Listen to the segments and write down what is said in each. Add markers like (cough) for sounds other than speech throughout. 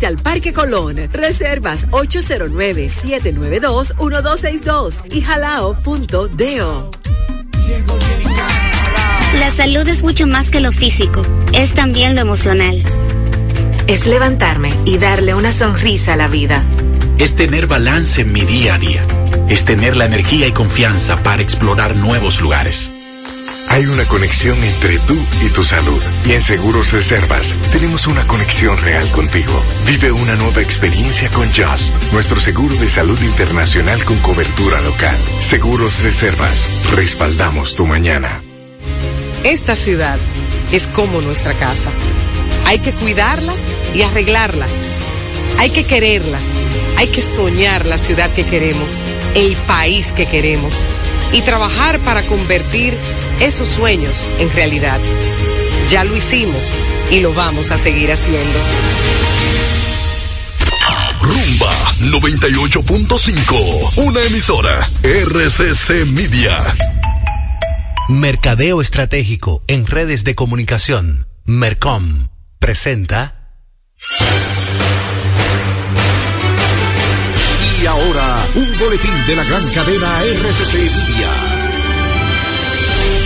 frente al Parque Colón. Reservas 809-792-1262 y jalao.do. La salud es mucho más que lo físico, es también lo emocional. Es levantarme y darle una sonrisa a la vida. Es tener balance en mi día a día. Es tener la energía y confianza para explorar nuevos lugares hay una conexión entre tú y tu salud. Y en Seguros Reservas tenemos una conexión real contigo. Vive una nueva experiencia con Just, nuestro seguro de salud internacional con cobertura local. Seguros Reservas, respaldamos tu mañana. Esta ciudad es como nuestra casa. Hay que cuidarla y arreglarla. Hay que quererla. Hay que soñar la ciudad que queremos, el país que queremos y trabajar para convertir esos sueños en realidad. Ya lo hicimos y lo vamos a seguir haciendo. Rumba 98.5, una emisora RCC Media. Mercadeo Estratégico en redes de comunicación. Mercom presenta. Y ahora, un boletín de la gran cadena RCC Media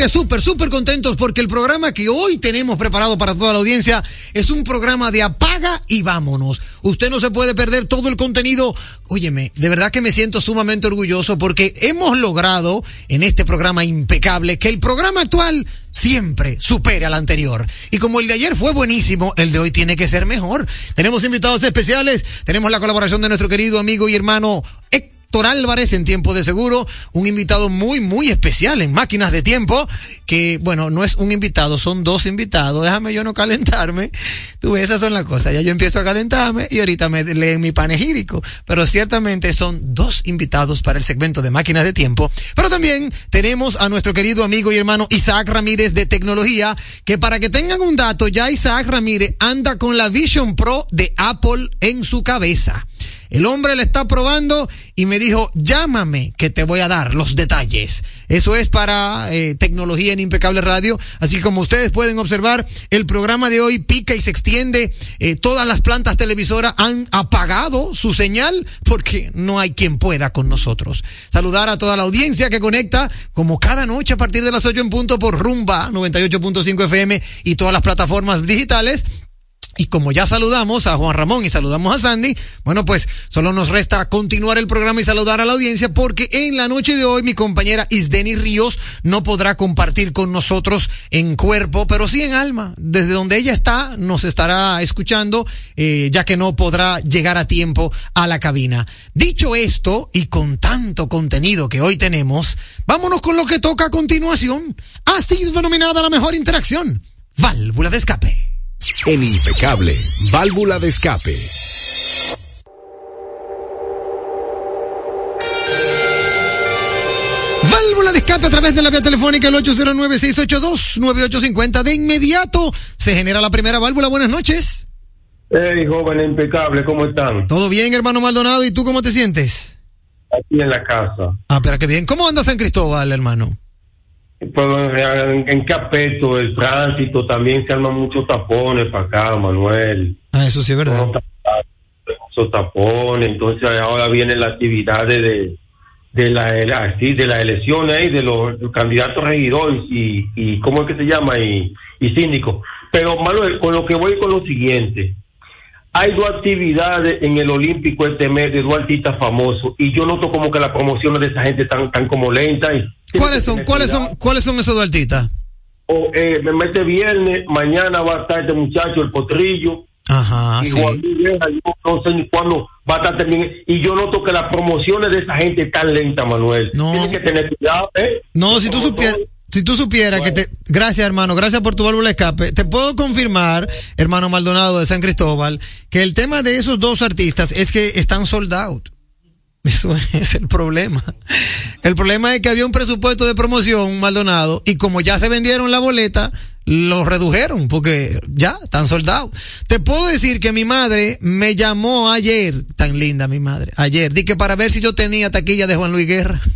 aire, súper, súper contentos porque el programa que hoy tenemos preparado para toda la audiencia es un programa de apaga y vámonos. Usted no se puede perder todo el contenido. Óyeme, de verdad que me siento sumamente orgulloso porque hemos logrado en este programa impecable que el programa actual siempre supere al anterior. Y como el de ayer fue buenísimo, el de hoy tiene que ser mejor. Tenemos invitados especiales, tenemos la colaboración de nuestro querido amigo y hermano Álvarez en Tiempo de Seguro, un invitado muy, muy especial en Máquinas de Tiempo, que bueno, no es un invitado, son dos invitados, déjame yo no calentarme. Tú ves, esas son las cosas, ya yo empiezo a calentarme y ahorita me leen mi panegírico, pero ciertamente son dos invitados para el segmento de Máquinas de Tiempo, pero también tenemos a nuestro querido amigo y hermano Isaac Ramírez de Tecnología, que para que tengan un dato, ya Isaac Ramírez anda con la Vision Pro de Apple en su cabeza. El hombre le está probando y me dijo, llámame que te voy a dar los detalles. Eso es para eh, tecnología en Impecable Radio. Así como ustedes pueden observar, el programa de hoy pica y se extiende. Eh, todas las plantas televisoras han apagado su señal porque no hay quien pueda con nosotros. Saludar a toda la audiencia que conecta como cada noche a partir de las 8 en punto por Rumba 98.5 FM y todas las plataformas digitales. Y como ya saludamos a Juan Ramón y saludamos a Sandy, bueno, pues solo nos resta continuar el programa y saludar a la audiencia porque en la noche de hoy mi compañera Isdeni Ríos no podrá compartir con nosotros en cuerpo, pero sí en alma. Desde donde ella está, nos estará escuchando, eh, ya que no podrá llegar a tiempo a la cabina. Dicho esto, y con tanto contenido que hoy tenemos, vámonos con lo que toca a continuación. Ha sido denominada la mejor interacción. Válvula de escape. En Impecable, válvula de escape. Válvula de escape a través de la vía telefónica el 809-682-9850. De inmediato se genera la primera válvula. Buenas noches. Hey, joven impecable, ¿cómo están? Todo bien, hermano Maldonado. ¿Y tú cómo te sientes? Aquí en la casa. Ah, pero qué bien. ¿Cómo anda San Cristóbal, hermano? Pues, ¿en, en qué aspecto? El tránsito también se arman muchos tapones para acá, Manuel. Ah, eso sí es verdad. Muchos tapones, entonces ahora vienen las actividades de de la, así, de las elecciones ahí, de los, candidatos regidores y, y cómo es que se llama y, y síndicos. Pero Manuel, con lo que voy con lo siguiente, hay dos actividades en el Olímpico este mes de dos artistas famosos y yo noto como que las promociones de esa gente están tan como lenta. Y ¿Cuáles son, cuáles son, cuáles son esos dos artistas? O, eh, me mete viernes, mañana va a estar este muchacho, el potrillo. Ajá, y sí. Miguel, yo no sé ni cuándo va a estar también. Y yo noto que las promociones de esa gente están lentas, Manuel. No. Tienes que tener cuidado, ¿eh? No, si tú supieras. Si tú supieras que te, gracias hermano, gracias por tu válvula de escape. Te puedo confirmar, hermano Maldonado de San Cristóbal, que el tema de esos dos artistas es que están sold out. (laughs) Eso es el problema. El problema es que había un presupuesto de promoción, Maldonado, y como ya se vendieron la boleta, lo redujeron porque ya están soldados. Te puedo decir que mi madre me llamó ayer, tan linda mi madre, ayer, di que para ver si yo tenía taquilla de Juan Luis Guerra. (laughs)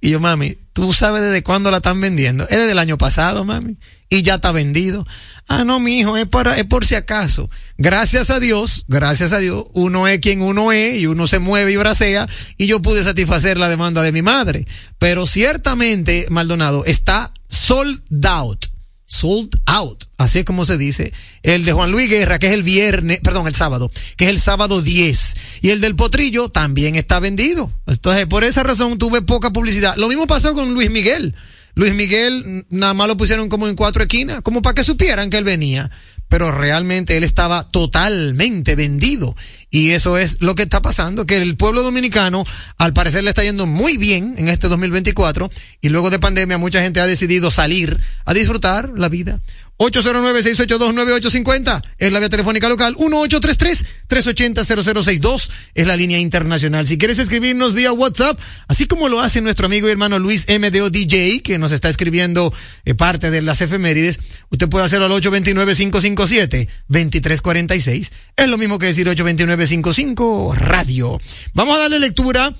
Y yo, mami, ¿tú sabes desde cuándo la están vendiendo? Es desde el año pasado, mami. Y ya está vendido. Ah, no, mi hijo, es, para, es por si acaso. Gracias a Dios, gracias a Dios, uno es quien uno es y uno se mueve y bracea y yo pude satisfacer la demanda de mi madre. Pero ciertamente, Maldonado, está sold out. Sold out. Así es como se dice. El de Juan Luis Guerra, que es el viernes, perdón, el sábado, que es el sábado 10. Y el del Potrillo también está vendido. Entonces, por esa razón tuve poca publicidad. Lo mismo pasó con Luis Miguel. Luis Miguel nada más lo pusieron como en cuatro esquinas, como para que supieran que él venía. Pero realmente él estaba totalmente vendido. Y eso es lo que está pasando, que el pueblo dominicano al parecer le está yendo muy bien en este 2024 y luego de pandemia mucha gente ha decidido salir a disfrutar la vida. 809-682-9850 es la vía telefónica local. 1833-380-0062 es la línea internacional. Si quieres escribirnos vía WhatsApp, así como lo hace nuestro amigo y hermano Luis MDO DJ, que nos está escribiendo eh, parte de las efemérides, usted puede hacerlo al 829-557-2346. Es lo mismo que decir 829-55 radio. Vamos a darle lectura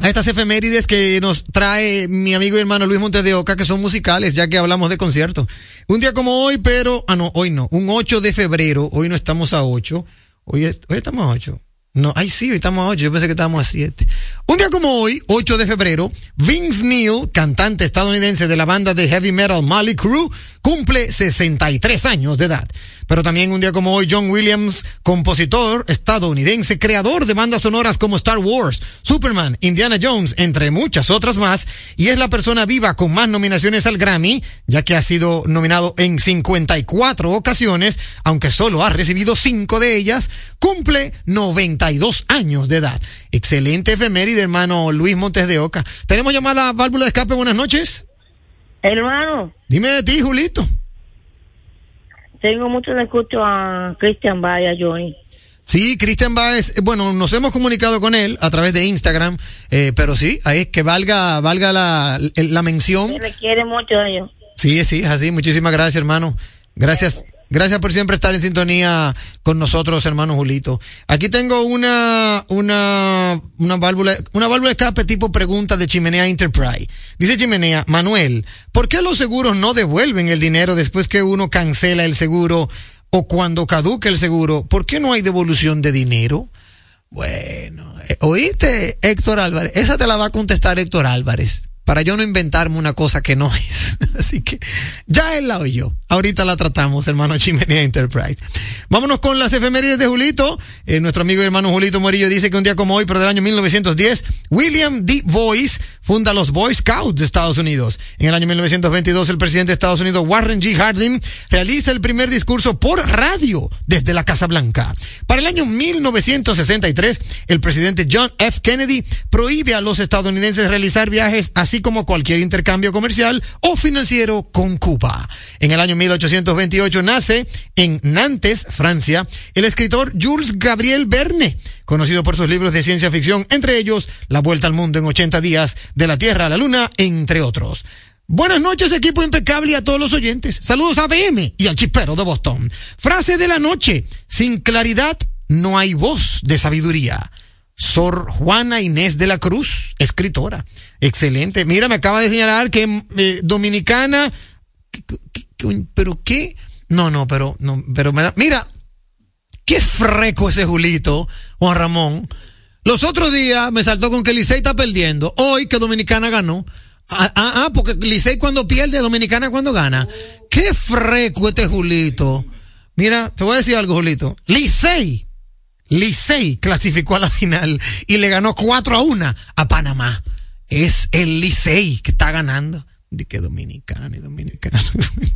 a estas efemérides que nos trae mi amigo y hermano Luis Montes de Oca, que son musicales, ya que hablamos de conciertos. Un día como hoy, pero, ah, no, hoy no, un 8 de febrero, hoy no estamos a 8, hoy, es- hoy estamos a 8. No, ay sí, hoy estamos a 8, yo pensé que estábamos a 7. Un día como hoy, 8 de febrero, Vince Neil, cantante estadounidense de la banda de heavy metal Molly Crew, cumple 63 años de edad. Pero también un día como hoy, John Williams, compositor estadounidense, creador de bandas sonoras como Star Wars, Superman, Indiana Jones, entre muchas otras más, y es la persona viva con más nominaciones al Grammy, ya que ha sido nominado en 54 ocasiones, aunque solo ha recibido 5 de ellas, cumple 92 años de edad. Excelente efeméride, hermano Luis Montes de Oca. Tenemos llamada válvula de escape, buenas noches. Hermano. Dime de ti, Julito. Tengo mucho escucho a Christian Bay, a Johnny. Sí, Christian Baez, bueno, nos hemos comunicado con él a través de Instagram, eh, pero sí, ahí es que valga, valga la, la mención. Se requiere mucho de ellos. Sí, sí, así. Muchísimas gracias, hermano. Gracias. Gracias por siempre estar en sintonía con nosotros, hermano Julito. Aquí tengo una, una, una válvula, una válvula de escape tipo pregunta de Chimenea Enterprise. Dice Chimenea, Manuel, ¿por qué los seguros no devuelven el dinero después que uno cancela el seguro o cuando caduca el seguro? ¿Por qué no hay devolución de dinero? Bueno, eh, oíste, Héctor Álvarez. Esa te la va a contestar Héctor Álvarez para yo no inventarme una cosa que no es. (laughs) Así que ya él la oyó. Ahorita la tratamos, hermano Chimenea Enterprise. Vámonos con las efemérides de Julito. Eh, nuestro amigo y hermano Julito Morillo dice que un día como hoy, pero del año 1910, William D. Boyce funda los Boy Scouts de Estados Unidos. En el año 1922, el presidente de Estados Unidos, Warren G. Harding, realiza el primer discurso por radio desde la Casa Blanca. Para el año 1963, el presidente John F. Kennedy prohíbe a los estadounidenses realizar viajes así como cualquier intercambio comercial o financiero con Cuba. En el año 1828 nace en Nantes, Francia, el escritor Jules Gabriel Verne, conocido por sus libros de ciencia ficción, entre ellos La Vuelta al Mundo en 80 días, De la Tierra a la Luna, entre otros. Buenas noches, equipo impecable y a todos los oyentes. Saludos a BM y al chispero de Boston. Frase de la noche. Sin claridad no hay voz de sabiduría. Sor Juana Inés de la Cruz, escritora. Excelente. Mira, me acaba de señalar que eh, dominicana. ¿Pero qué? No, no, pero, no, pero me da. Mira, qué freco ese Julito, Juan Ramón. Los otros días me saltó con que Licey está perdiendo. Hoy que Dominicana ganó. Ah, ah, ah porque Licey cuando pierde, Dominicana cuando gana. Qué freco este Julito. Mira, te voy a decir algo, Julito. Licey Licey clasificó a la final y le ganó 4 a 1 a Panamá. Es el Licey que está ganando de que dominicana ni dominicana.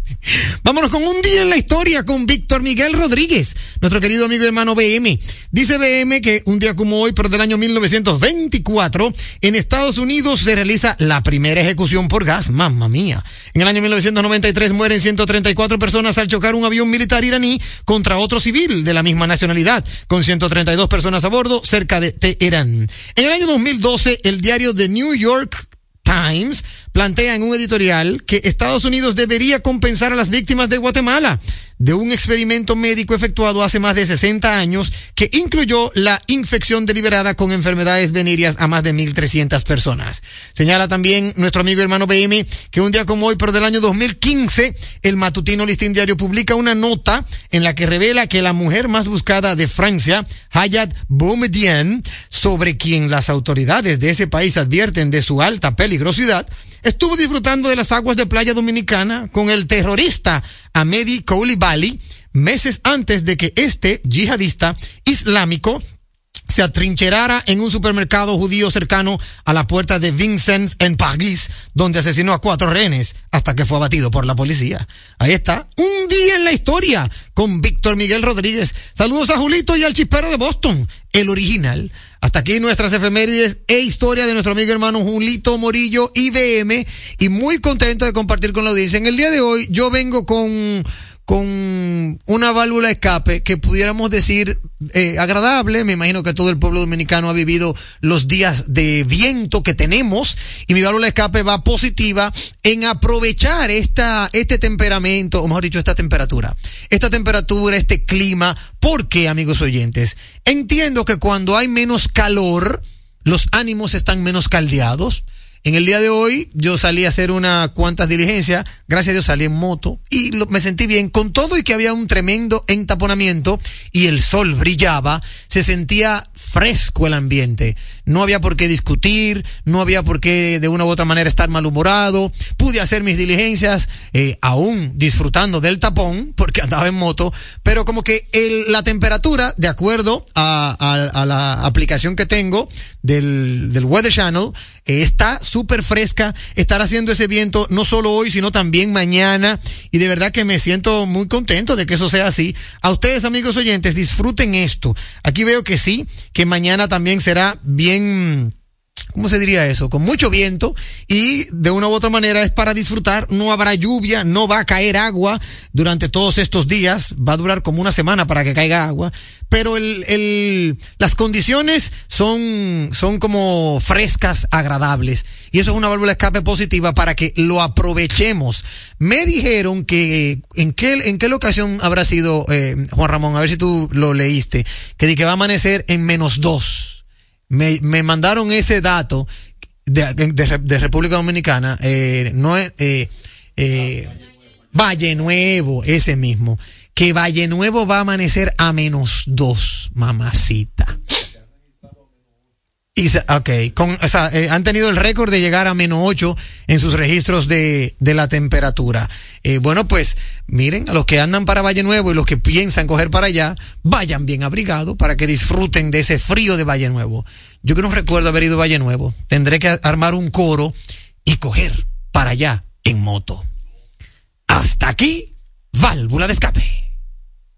(laughs) Vámonos con un día en la historia con Víctor Miguel Rodríguez, nuestro querido amigo y hermano BM. Dice BM que un día como hoy, pero del año 1924, en Estados Unidos se realiza la primera ejecución por gas. Mamma mía. En el año 1993 mueren 134 personas al chocar un avión militar iraní contra otro civil de la misma nacionalidad, con 132 personas a bordo cerca de Teherán. En el año 2012, el diario The New York Times plantea en un editorial que Estados Unidos debería compensar a las víctimas de Guatemala de un experimento médico efectuado hace más de 60 años que incluyó la infección deliberada con enfermedades venéreas a más de 1.300 personas. Señala también nuestro amigo hermano BM que un día como hoy, pero del año 2015, el matutino Listín Diario publica una nota en la que revela que la mujer más buscada de Francia, Hayat Boumediene, sobre quien las autoridades de ese país advierten de su alta peligrosidad, estuvo disfrutando de las aguas de playa dominicana con el terrorista Ahmedi Koulibaly meses antes de que este yihadista islámico se atrincherara en un supermercado judío cercano a la puerta de Vincennes en París, donde asesinó a cuatro rehenes hasta que fue abatido por la policía. Ahí está, un día en la historia con Víctor Miguel Rodríguez. Saludos a Julito y al chispero de Boston, el original. Hasta aquí nuestras efemérides e historia de nuestro amigo hermano Julito Morillo IBM y muy contento de compartir con la audiencia. En el día de hoy yo vengo con con una válvula escape que pudiéramos decir eh, agradable. Me imagino que todo el pueblo dominicano ha vivido los días de viento que tenemos y mi válvula escape va positiva en aprovechar esta, este temperamento, o mejor dicho, esta temperatura. Esta temperatura, este clima. porque amigos oyentes? Entiendo que cuando hay menos calor, los ánimos están menos caldeados En el día de hoy yo salí a hacer unas cuantas diligencias, gracias a Dios salí en moto y me sentí bien con todo y que había un tremendo entaponamiento y el sol brillaba, se sentía fresco el ambiente. No había por qué discutir, no había por qué de una u otra manera estar malhumorado. Pude hacer mis diligencias, eh, aún disfrutando del tapón, porque andaba en moto, pero como que el, la temperatura, de acuerdo a, a, a la aplicación que tengo del, del Weather Channel, está súper fresca, estar haciendo ese viento no solo hoy, sino también mañana. Y de verdad que me siento muy contento de que eso sea así. A ustedes, amigos oyentes, disfruten esto. Aquí veo que sí, que mañana también será bien ¿cómo se diría eso? Con mucho viento y de una u otra manera es para disfrutar, no habrá lluvia, no va a caer agua durante todos estos días, va a durar como una semana para que caiga agua, pero el, el, las condiciones son, son como frescas, agradables y eso es una válvula de escape positiva para que lo aprovechemos. Me dijeron que, ¿en qué, en qué ocasión habrá sido, eh, Juan Ramón? A ver si tú lo leíste, que, que va a amanecer en menos dos me, me mandaron ese dato de, de, de República Dominicana, eh, no es, eh, eh, Valle Nuevo, ese mismo, que Valle Nuevo va a amanecer a menos dos, mamacita. Ok, con, o sea, eh, han tenido el récord de llegar a menos 8 en sus registros de, de la temperatura. Eh, bueno, pues miren, a los que andan para Valle Nuevo y los que piensan coger para allá, vayan bien abrigados para que disfruten de ese frío de Valle Nuevo. Yo que no recuerdo haber ido a Valle Nuevo, tendré que armar un coro y coger para allá en moto. Hasta aquí, válvula de escape.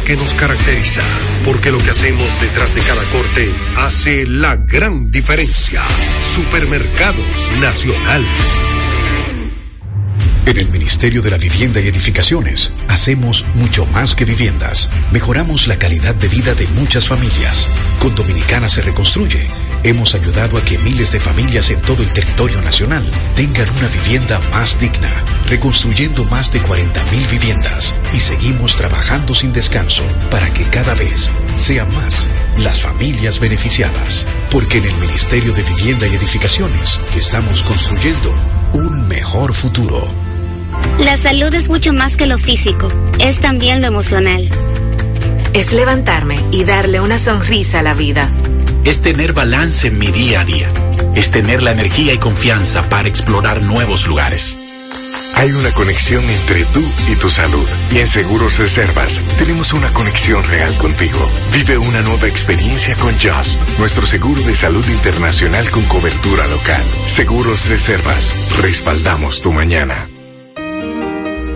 que nos caracteriza, porque lo que hacemos detrás de cada corte hace la gran diferencia. Supermercados Nacional. En el Ministerio de la Vivienda y Edificaciones hacemos mucho más que viviendas. Mejoramos la calidad de vida de muchas familias. Con Dominicana se reconstruye. Hemos ayudado a que miles de familias en todo el territorio nacional tengan una vivienda más digna, reconstruyendo más de 40.000 viviendas y seguimos trabajando sin descanso para que cada vez sean más las familias beneficiadas. Porque en el Ministerio de Vivienda y Edificaciones estamos construyendo un mejor futuro. La salud es mucho más que lo físico, es también lo emocional. Es levantarme y darle una sonrisa a la vida. Es tener balance en mi día a día. Es tener la energía y confianza para explorar nuevos lugares. Hay una conexión entre tú y tu salud. Y en Seguros Reservas tenemos una conexión real contigo. Vive una nueva experiencia con Just, nuestro seguro de salud internacional con cobertura local. Seguros Reservas, respaldamos tu mañana.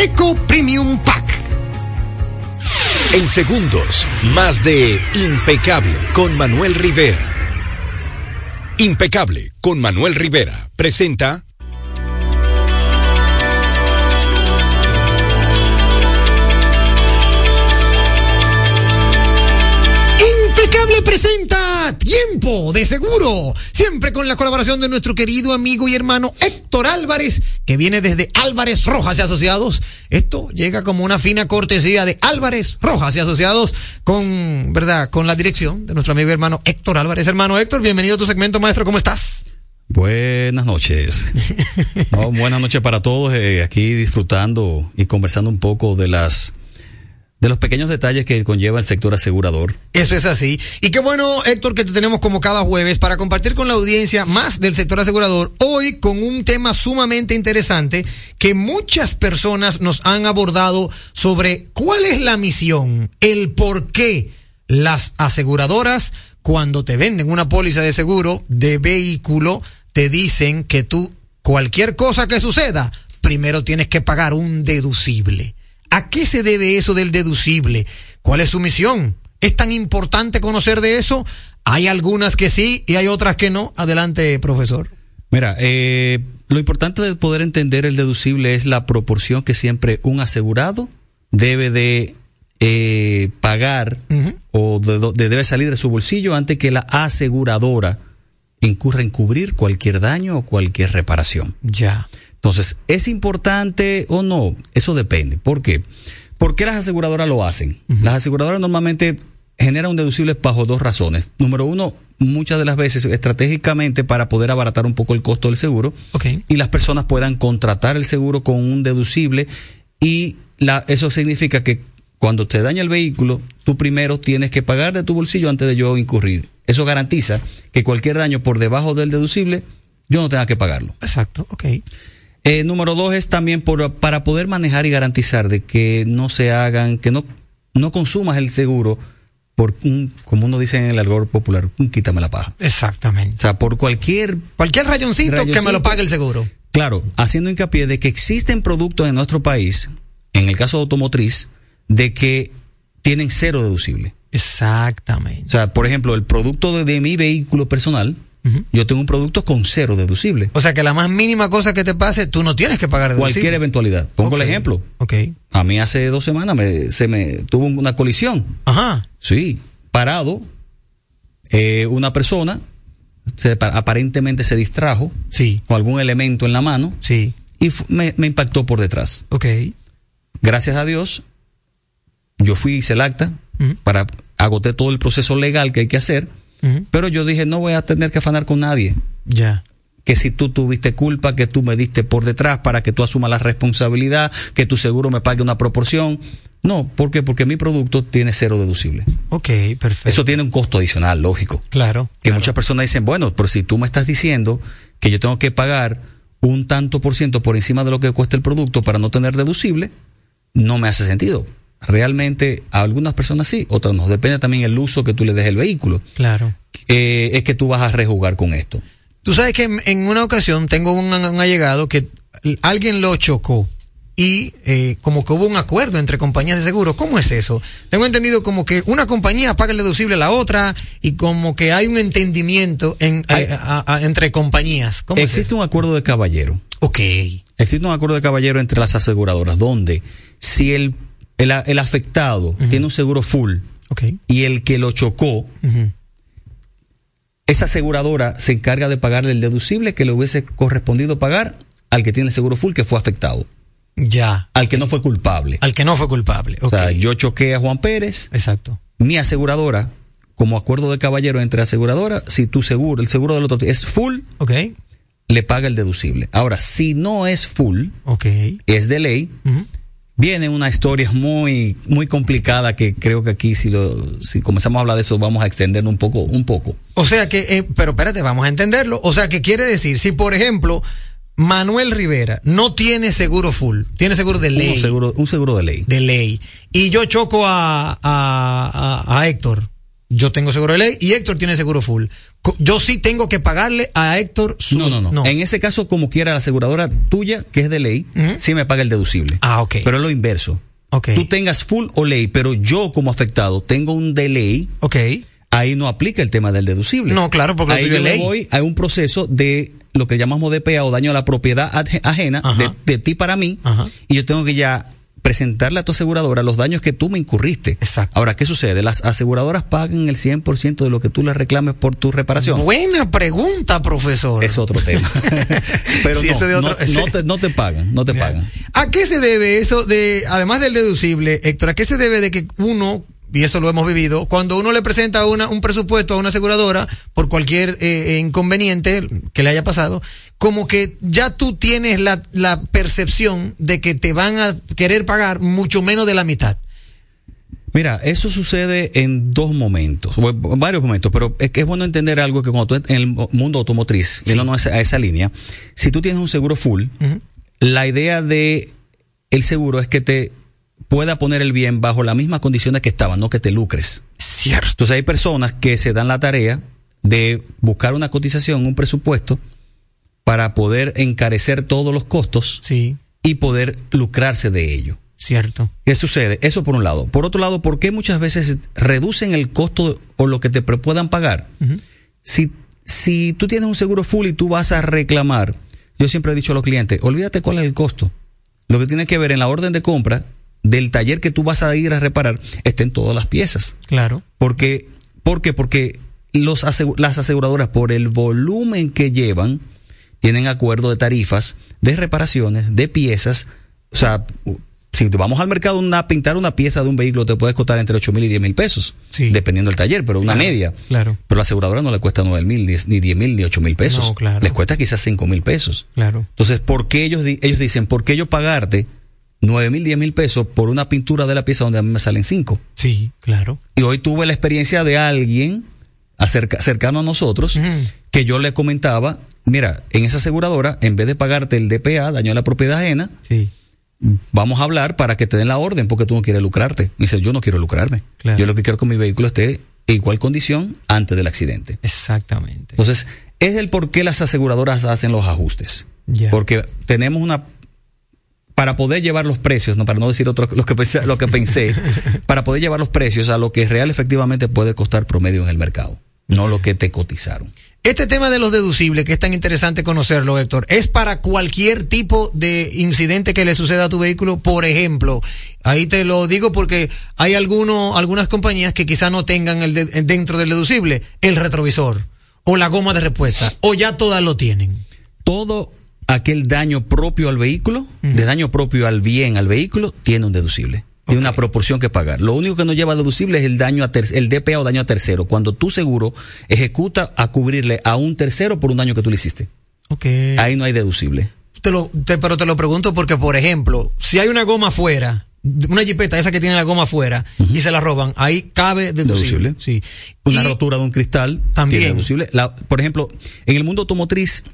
Eco Premium Pack. En segundos, más de Impecable con Manuel Rivera. Impecable con Manuel Rivera presenta Tiempo de Seguro, siempre con la colaboración de nuestro querido amigo y hermano Héctor Álvarez, que viene desde Álvarez Rojas y Asociados. Esto llega como una fina cortesía de Álvarez Rojas y Asociados con, ¿verdad? Con la dirección de nuestro amigo y hermano Héctor Álvarez. Hermano Héctor, bienvenido a tu segmento, maestro, ¿cómo estás? Buenas noches. (laughs) No, buenas noches para todos, eh, aquí disfrutando y conversando un poco de las de los pequeños detalles que conlleva el sector asegurador. Eso es así. Y qué bueno, Héctor, que te tenemos como cada jueves para compartir con la audiencia más del sector asegurador. Hoy con un tema sumamente interesante que muchas personas nos han abordado sobre cuál es la misión, el por qué las aseguradoras, cuando te venden una póliza de seguro de vehículo, te dicen que tú, cualquier cosa que suceda, primero tienes que pagar un deducible. ¿A qué se debe eso del deducible? ¿Cuál es su misión? ¿Es tan importante conocer de eso? Hay algunas que sí y hay otras que no. Adelante, profesor. Mira, eh, lo importante de poder entender el deducible es la proporción que siempre un asegurado debe de eh, pagar o de, de debe salir de su bolsillo antes que la aseguradora incurra en cubrir cualquier daño o cualquier reparación. Ya. Entonces, ¿es importante o no? Eso depende. ¿Por qué? ¿Por qué las aseguradoras lo hacen? Las aseguradoras normalmente generan un deducible bajo dos razones. Número uno, muchas de las veces estratégicamente para poder abaratar un poco el costo del seguro okay. y las personas puedan contratar el seguro con un deducible y la, eso significa que cuando te daña el vehículo, tú primero tienes que pagar de tu bolsillo antes de yo incurrir. Eso garantiza que cualquier daño por debajo del deducible, yo no tenga que pagarlo. Exacto, ok. Eh, número dos es también por, para poder manejar y garantizar de que no se hagan, que no, no consumas el seguro por un, como uno dice en el algor popular, un quítame la paja. Exactamente. O sea, por cualquier... Cualquier rayoncito, rayoncito que me lo pague el seguro. Claro, haciendo hincapié de que existen productos en nuestro país, en el caso de automotriz, de que tienen cero deducible. Exactamente. O sea, por ejemplo, el producto de, de mi vehículo personal, yo tengo un producto con cero deducible. O sea que la más mínima cosa que te pase, tú no tienes que pagar deducible. Cualquier eventualidad. Pongo okay. el ejemplo. Ok. A mí hace dos semanas me, se me tuvo una colisión. Ajá. Sí. Parado. Eh, una persona se, aparentemente se distrajo. Sí. Con algún elemento en la mano. Sí. Y me, me impactó por detrás. Ok. Gracias a Dios, yo fui hice el acta uh -huh. para agoté todo el proceso legal que hay que hacer. Uh -huh. Pero yo dije, no voy a tener que afanar con nadie. Ya. Que si tú tuviste culpa, que tú me diste por detrás para que tú asumas la responsabilidad, que tu seguro me pague una proporción. No, ¿por qué? Porque mi producto tiene cero deducible. Ok, perfecto. Eso tiene un costo adicional, lógico. Claro. Que claro. muchas personas dicen, bueno, pero si tú me estás diciendo que yo tengo que pagar un tanto por ciento por encima de lo que cuesta el producto para no tener deducible, no me hace sentido. Realmente a algunas personas sí, otras no. Depende también el uso que tú le des al vehículo. Claro. Eh, es que tú vas a rejugar con esto. Tú sabes que en una ocasión tengo un, un allegado que alguien lo chocó y eh, como que hubo un acuerdo entre compañías de seguro. ¿Cómo es eso? Tengo entendido como que una compañía paga el deducible a la otra y como que hay un entendimiento en, hay, a, a, a, entre compañías. ¿Cómo existe es un acuerdo de caballero. Ok. Existe un acuerdo de caballero entre las aseguradoras donde si el, el, el afectado uh -huh. tiene un seguro full okay. y el que lo chocó, uh -huh. esa aseguradora se encarga de pagarle el deducible que le hubiese correspondido pagar al que tiene el seguro full que fue afectado. Ya. al que no fue culpable. Al que no fue culpable. O sea, yo choqué a Juan Pérez. Exacto. Mi aseguradora, como acuerdo de caballero entre aseguradora, si tu seguro, el seguro del otro es full, Ok. le paga el deducible. Ahora, si no es full, Ok. es de ley, viene una historia muy, muy complicada que creo que aquí si lo, si comenzamos a hablar de eso vamos a extenderlo un poco, un poco. O sea que, eh, pero espérate, vamos a entenderlo. O sea que quiere decir, si por ejemplo Manuel Rivera no tiene seguro full, tiene seguro de ley. Un seguro, un seguro de ley. De ley. Y yo choco a, a, a- a Héctor. Yo tengo seguro de ley y Héctor tiene seguro full. Yo sí tengo que pagarle a Héctor su. No, no, no, En ese caso, como quiera, la aseguradora tuya, que es de ley, sí me paga el deducible. Ah, ok. Pero es lo inverso. Ok. Tú tengas full o ley, pero yo como afectado tengo un de ley. Ok. Ahí no aplica el tema del deducible. No, claro, porque ahí yo ley. voy a un proceso de lo que llamamos DPA o daño a la propiedad aj- ajena de, de ti para mí y yo tengo que ya presentarle a tu aseguradora los daños que tú me incurriste. Exacto. Ahora, ¿qué sucede? Las aseguradoras pagan el 100% de lo que tú les reclames por tu reparación. Buena pregunta, profesor. Es otro tema. (laughs) Pero Sí, no, ese de otro- no, ese- no te, no te pagan, no te pagan. ¿A qué se debe eso de, además del deducible, Héctor, a qué se debe de que uno, y eso lo hemos vivido, cuando uno le presenta una, un presupuesto a una aseguradora por cualquier eh, eh, inconveniente que le haya pasado, como que ya tú tienes la, la percepción de que te van a querer pagar mucho menos de la mitad? Mira, eso sucede en dos momentos, en varios momentos, pero es que es bueno entender algo que cuando tú en el mundo automotriz, yéndonos a esa, a esa línea, si tú tienes un seguro full, la idea de el seguro es que te pueda poner el bien bajo las mismas condiciones que estaban, no que te lucres. Cierto. Entonces hay personas que se dan la tarea de buscar una cotización, un presupuesto, para poder encarecer todos los costos y poder lucrarse de ello. Cierto. ¿Qué sucede? Eso por un lado. Por otro lado, ¿por qué muchas veces reducen el costo o lo que te puedan pagar? Si, si tú tienes un seguro full y tú vas a reclamar, yo siempre he dicho a los clientes, olvídate cuál es el costo. Lo que tiene que ver en la orden de compra del taller que tú vas a ir a reparar estén todas las piezas. Claro. Porque, ¿Por qué? Porque los las aseguradoras, por el volumen que llevan, tienen acuerdo de tarifas, de reparaciones, de piezas. O sea, si vamos al mercado una, pintar una pieza de un vehículo te puede costar entre 8 mil y 10 mil pesos, dependiendo del taller, pero una Claro, media. Claro. Pero la aseguradora no le cuesta 9 mil, ni 10 mil, ni 8 mil pesos. No, claro. Les cuesta quizás 5 mil pesos. Claro. Entonces, ¿por qué ellos, ellos dicen, por qué yo pagarte 9 mil, 10 mil pesos por una pintura de la pieza donde a mí me salen 5? Sí, claro. Y hoy tuve la experiencia de alguien acerca- cercano a nosotros que yo le comentaba, mira, en esa aseguradora, en vez de pagarte el DPA, daño a la propiedad ajena, vamos a hablar para que te den la orden porque tú no quieres lucrarte. Me dice, yo no quiero lucrarme. Yo lo que quiero es que mi vehículo esté en igual condición antes del accidente. Exactamente. Entonces, es el por qué las aseguradoras hacen los ajustes. Porque tenemos una para poder llevar los precios, no para no decir otro lo que pensé, lo que pensé, (laughs) para poder llevar los precios a lo que real efectivamente puede costar promedio en el mercado, no lo que te cotizaron. Este tema de los deducibles, que es tan interesante conocerlo, Héctor, es para cualquier tipo de incidente que le suceda a tu vehículo. Por ejemplo, ahí te lo digo porque hay alguno, algunas compañías que quizá no tengan el de- dentro del deducible el retrovisor o la goma de respuesta, o ya todas lo tienen. Todo aquel daño propio al vehículo, de daño propio al bien al vehículo, tiene un deducible. Tiene una proporción que pagar. Lo único que no lleva deducible es el daño a ter- el DPA o daño a tercero. Cuando tu seguro ejecuta a cubrirle a un tercero por un daño que tú le hiciste. Ok. Ahí no hay deducible. Te lo, te- pero te lo pregunto porque, por ejemplo, si hay una goma afuera, una jipeta esa que tiene la goma afuera y se la roban, ahí cabe deducible. Deducible. Sí. Una rotura de un cristal También. tiene deducible. La- por ejemplo, en el mundo automotriz,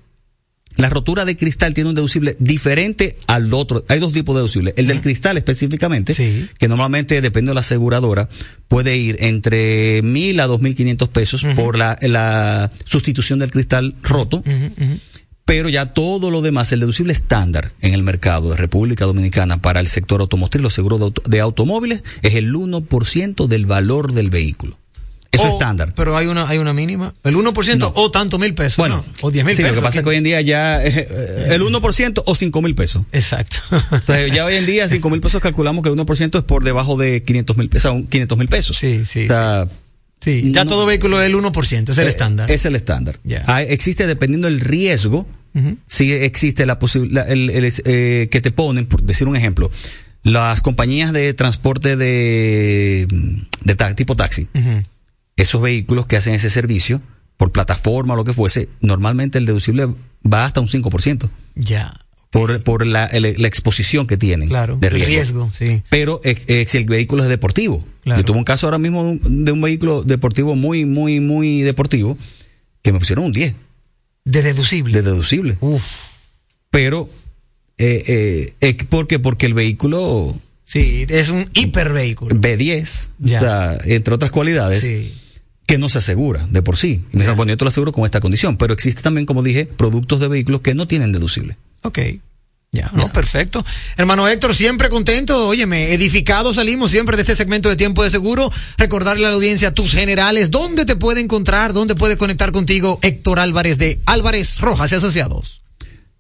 la rotura de cristal tiene un deducible diferente al otro. Hay dos tipos de deducibles. El del cristal específicamente, que normalmente, depende de la aseguradora, puede ir entre mil a dos mil quinientos pesos por la, la sustitución del cristal roto. Pero ya todo lo demás, el deducible estándar en el mercado de República Dominicana para el sector automotriz, los seguros de, auto- de automóviles, es el 1% del valor del vehículo. Eso es estándar. Pero hay una, hay una mínima. El 1% o tanto mil pesos. Bueno, ¿no? o 10 mil sí, pesos. lo que pasa es que hoy en día ya eh, eh, el 1% o 5 mil pesos. Exacto. Entonces ya hoy en día 5 mil pesos calculamos que el 1% es por debajo de 500 mil pesos, 500 mil pesos. Sí, sí. O sea, Sí, ya todo vehículo es el 1%, es el eh, estándar. Es el estándar. Ya. Ah, existe dependiendo del riesgo sí existe la posibilidad, eh, que te ponen, por decir un ejemplo, las compañías de transporte de, de tipo taxi, esos vehículos que hacen ese servicio, por plataforma o lo que fuese, normalmente el deducible va hasta un 5%. Ya. Por, por la, la, exposición que tienen. Claro, de riesgo. riesgo sí. Pero eh, si el vehículo es deportivo. Yo tuve un caso ahora mismo de un, de un, vehículo deportivo muy, muy, muy deportivo que me pusieron un 10. De deducible. De deducible. Uf. Pero, eh, eh, ¿por qué? Porque el vehículo... Sí, es un hipervehículo. B10, ya. O sea, entre otras cualidades. Sí que no se asegura de por sí. Y me dijeron, bueno, yo te lo aseguro con esta condición. Pero existe también, como dije, productos de vehículos que no tienen deducible. Ok. Ya, no, perfecto. Hermano Héctor, siempre contento, óyeme, edificado salimos siempre de este segmento de tiempo de seguro. Recordarle a la audiencia tus generales, dónde te puede encontrar, dónde puede conectar contigo Héctor Álvarez de Álvarez Rojas y Asociados.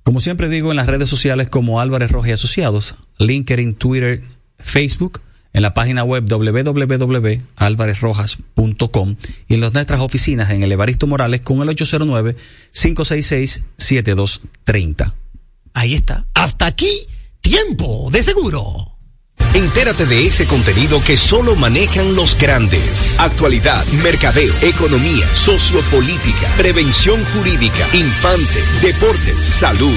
Como siempre digo, en las redes sociales como Álvarez Rojas y Asociados, LinkedIn, Twitter, Facebook en la página web www.alvarezrojas.com y en nuestras oficinas en el Evaristo Morales con el 809-566-7230. Ahí está. Hasta aquí, tiempo de seguro. Entérate de ese contenido que solo manejan los grandes. Actualidad, mercadeo, economía, sociopolítica, prevención jurídica, infante, deportes, salud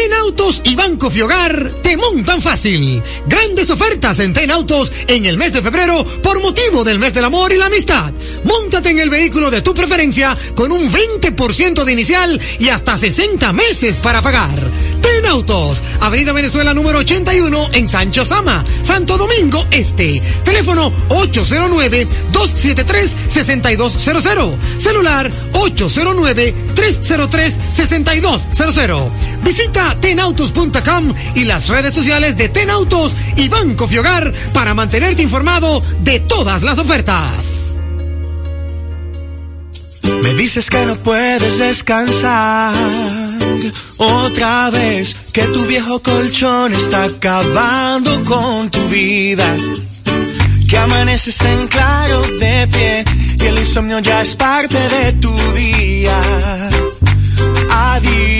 Ten Autos y Banco Fiogar te montan fácil. Grandes ofertas en Ten Autos en el mes de febrero por motivo del mes del amor y la amistad. Móntate en el vehículo de tu preferencia con un 20% de inicial y hasta 60 meses para pagar. Ten Autos, Avenida Venezuela número 81 en Sancho Sama, Santo Domingo Este. Teléfono 809-273-6200. Celular 809-303-6200. Visita tenautos.com y las redes sociales de Tenautos y Banco Fiogar para mantenerte informado de todas las ofertas. Me dices que no puedes descansar otra vez, que tu viejo colchón está acabando con tu vida, que amaneces en claro de pie y el insomnio ya es parte de tu día a día. Tus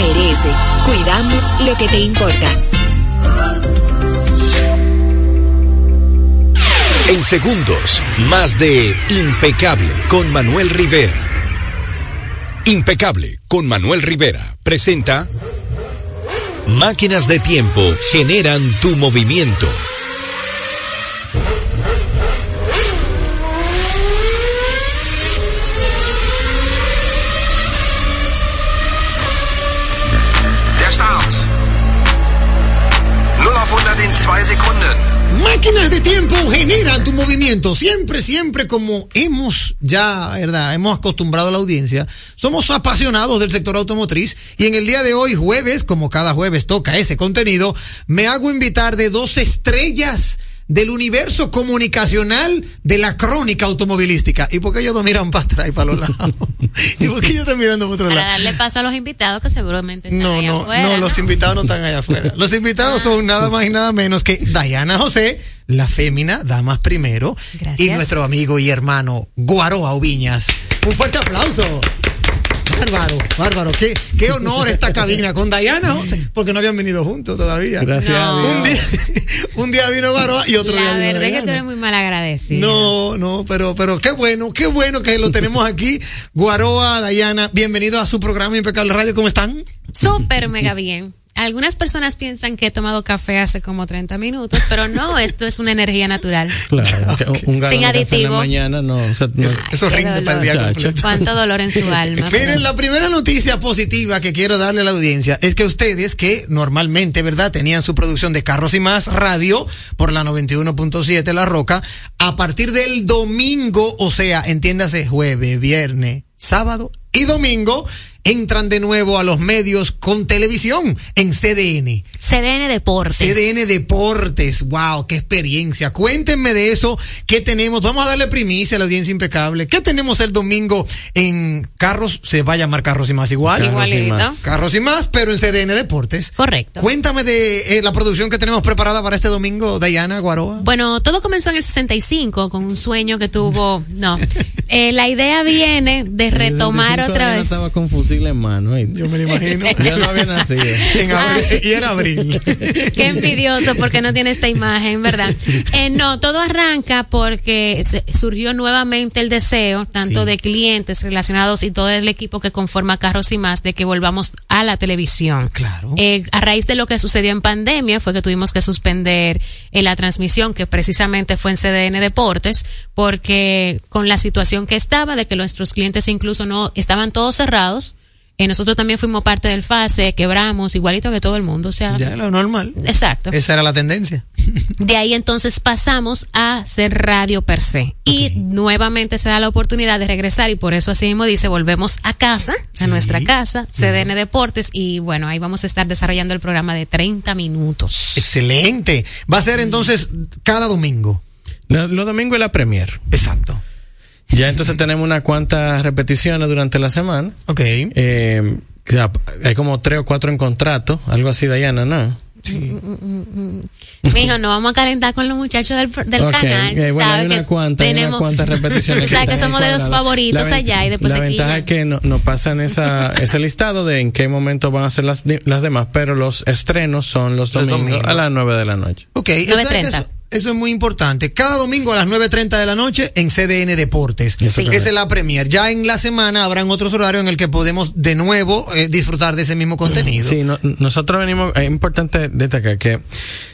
ARS. Cuidamos lo que te importa. En segundos, más de Impecable con Manuel Rivera. Impecable con Manuel Rivera presenta Máquinas de tiempo generan tu movimiento. Generan tu movimiento. Siempre, siempre como hemos ya, ¿verdad? Hemos acostumbrado a la audiencia. Somos apasionados del sector automotriz y en el día de hoy, jueves, como cada jueves toca ese contenido, me hago invitar de dos estrellas del universo comunicacional de la crónica automovilística. ¿Y por qué ellos no miran para atrás y para los lados? (laughs) ¿Y por qué yo estoy mirando para otro Para lado? darle paso a los invitados que seguramente están No, no, afuera, no, los invitados no están allá afuera. (laughs) Los invitados son nada más y nada menos que Diana José, la fémina, damas primero, Gracias. y nuestro amigo y hermano Guaroa Ubiñas. Un fuerte aplauso. Bárbaro, bárbaro. Qué, qué honor esta cabina con Diana José, porque no habían venido juntos todavía. Gracias No. Un día, un día vino Guaroa y otro día La vino verdad es que tú eres muy mal agradecido. No, no, pero, pero qué bueno, qué bueno que lo tenemos aquí. Guaroa, Dayana, bienvenido a su programa Impecable Radio. ¿Cómo están? Súper mega bien. Algunas personas piensan que he tomado café hace como 30 minutos, pero no, (laughs) esto es una energía natural. Claro, (laughs) que un galón Sin de café en la aditivo. mañana no. o sea, no- Eso rinde para el día completo. Cuánto dolor en su (laughs) alma. Miren, la primera noticia positiva que quiero darle a la audiencia es que ustedes que normalmente, ¿verdad? Tenían su producción de Carros y Más Radio por la 91.7 La Roca, a partir del domingo, o sea, entiéndase jueves, viernes, sábado y domingo, entran de nuevo a los medios con televisión en CDN. CDN Deportes. CDN Deportes, wow, qué experiencia. Cuéntenme de eso, ¿qué tenemos? Vamos a darle primicia a la audiencia impecable. ¿Qué tenemos el domingo en Carros? Se va a llamar Carros y Más igual. Carros y. Más. Carros y Más, pero en CDN Deportes. Correcto. Cuéntame de eh, la producción que tenemos preparada para este domingo, Dayana Guaroa. Bueno, todo comenzó en el 65 con un sueño que tuvo. No. (laughs) Eh, la idea viene de retomar 65 otra vez. estaba con fusible en mano. Yo me lo imagino. (laughs) Yo no había nacido. (laughs) En abril- y era abril. (laughs) Qué envidioso porque no tiene esta imagen, ¿verdad? Eh, no, todo arranca porque se- surgió nuevamente el deseo, tanto Sí. de clientes relacionados y todo el equipo que conforma Carros y más, de que volvamos a la televisión. Claro. Eh, a raíz de lo que sucedió en pandemia fue que tuvimos que suspender eh, la transmisión que precisamente fue en CDN Deportes porque con la situación que estaba de que nuestros clientes incluso no estaban todos cerrados eh, nosotros también fuimos parte del FASE, quebramos, igualito que todo el mundo. O sea, Ya lo normal. Exacto. Esa era la tendencia. (laughs) De ahí entonces pasamos a hacer radio per se. Y nuevamente se da la oportunidad de regresar y por eso así mismo dice, volvemos a casa, a nuestra casa, CDN Deportes y bueno, ahí vamos a estar desarrollando el programa de 30 minutos. Excelente. Va a ser entonces cada domingo. Los lo domingos es la premier. Exacto. Ya entonces tenemos unas cuantas repeticiones durante la semana. Ok. Eh, hay como tres o cuatro en contrato, algo así, Dayana, ¿no? Mijo, no vamos a calentar con los muchachos del, del Ok, canal. eh, bueno, hay ¿sabes? Que hay unas tenemos, cuantas repeticiones. O (laughs) sea, que están somos de los favoritos La allá y después La aquí ventaja ya. es que no- nos pasan esa, (laughs) ese listado de en qué momento van a ser las, las demás, pero los estrenos son los Los domingos, domingos. a las 9 de la noche. Ok, entonces Eso, es muy importante. Cada domingo a las 9.30 de la noche en CDN Deportes. Eso Esa es la premier. Ya en la semana habrán otros horarios en el que podemos de nuevo eh, disfrutar de ese mismo contenido. Sí, no- nosotros venimos, es importante destacar que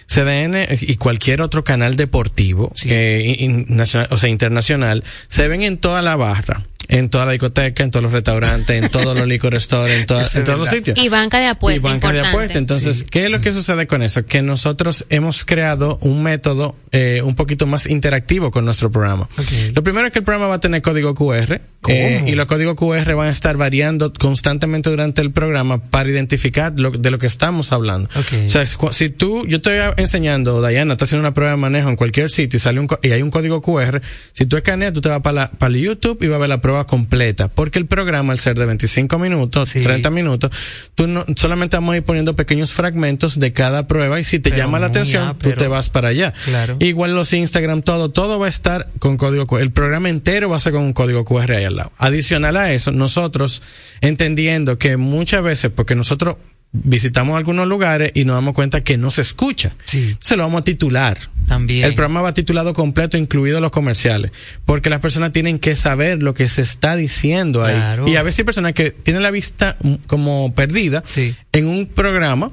CDN y cualquier otro canal deportivo, eh, in- nacional, o sea, internacional, se ven en toda la barra. En toda la discoteca, en todos los restaurantes, en todos los liquor stores, en, toda- (laughs) en todos los sitios Y banca de y apuestas. banca de apuestas. Entonces, ¿qué es lo que sucede con eso? Que nosotros hemos creado un método eh, un poquito más interactivo con nuestro programa. Lo primero es que el programa va a tener código QR eh, y los códigos QR van a estar variando constantemente durante el programa para identificar lo, de lo que estamos hablando. O sea, si tú, yo estoy enseñando, Diana está haciendo una prueba de manejo en cualquier sitio y sale un, co- y hay un código QR, si tú escaneas, tú te vas para, la- para el YouTube y vas a ver la prueba completa, porque el programa, al ser de 25 minutos, 30 minutos, tú no, solamente vamos a ir poniendo pequeños fragmentos de cada prueba y si te Pero llama la atención, tú te vas para allá. Claro. Igual los Instagram, todo, todo va a estar con código QR. El programa entero va a ser con un código QR ahí al lado. Adicional a eso, nosotros entendiendo que muchas veces, porque nosotros visitamos algunos lugares y nos damos cuenta que no se escucha. Se lo vamos a titular. También. El programa va titulado completo, incluidos los comerciales, porque las personas tienen que saber lo que se está diciendo ahí. Claro. Y a veces hay personas que tienen la vista mm, como perdida en un programa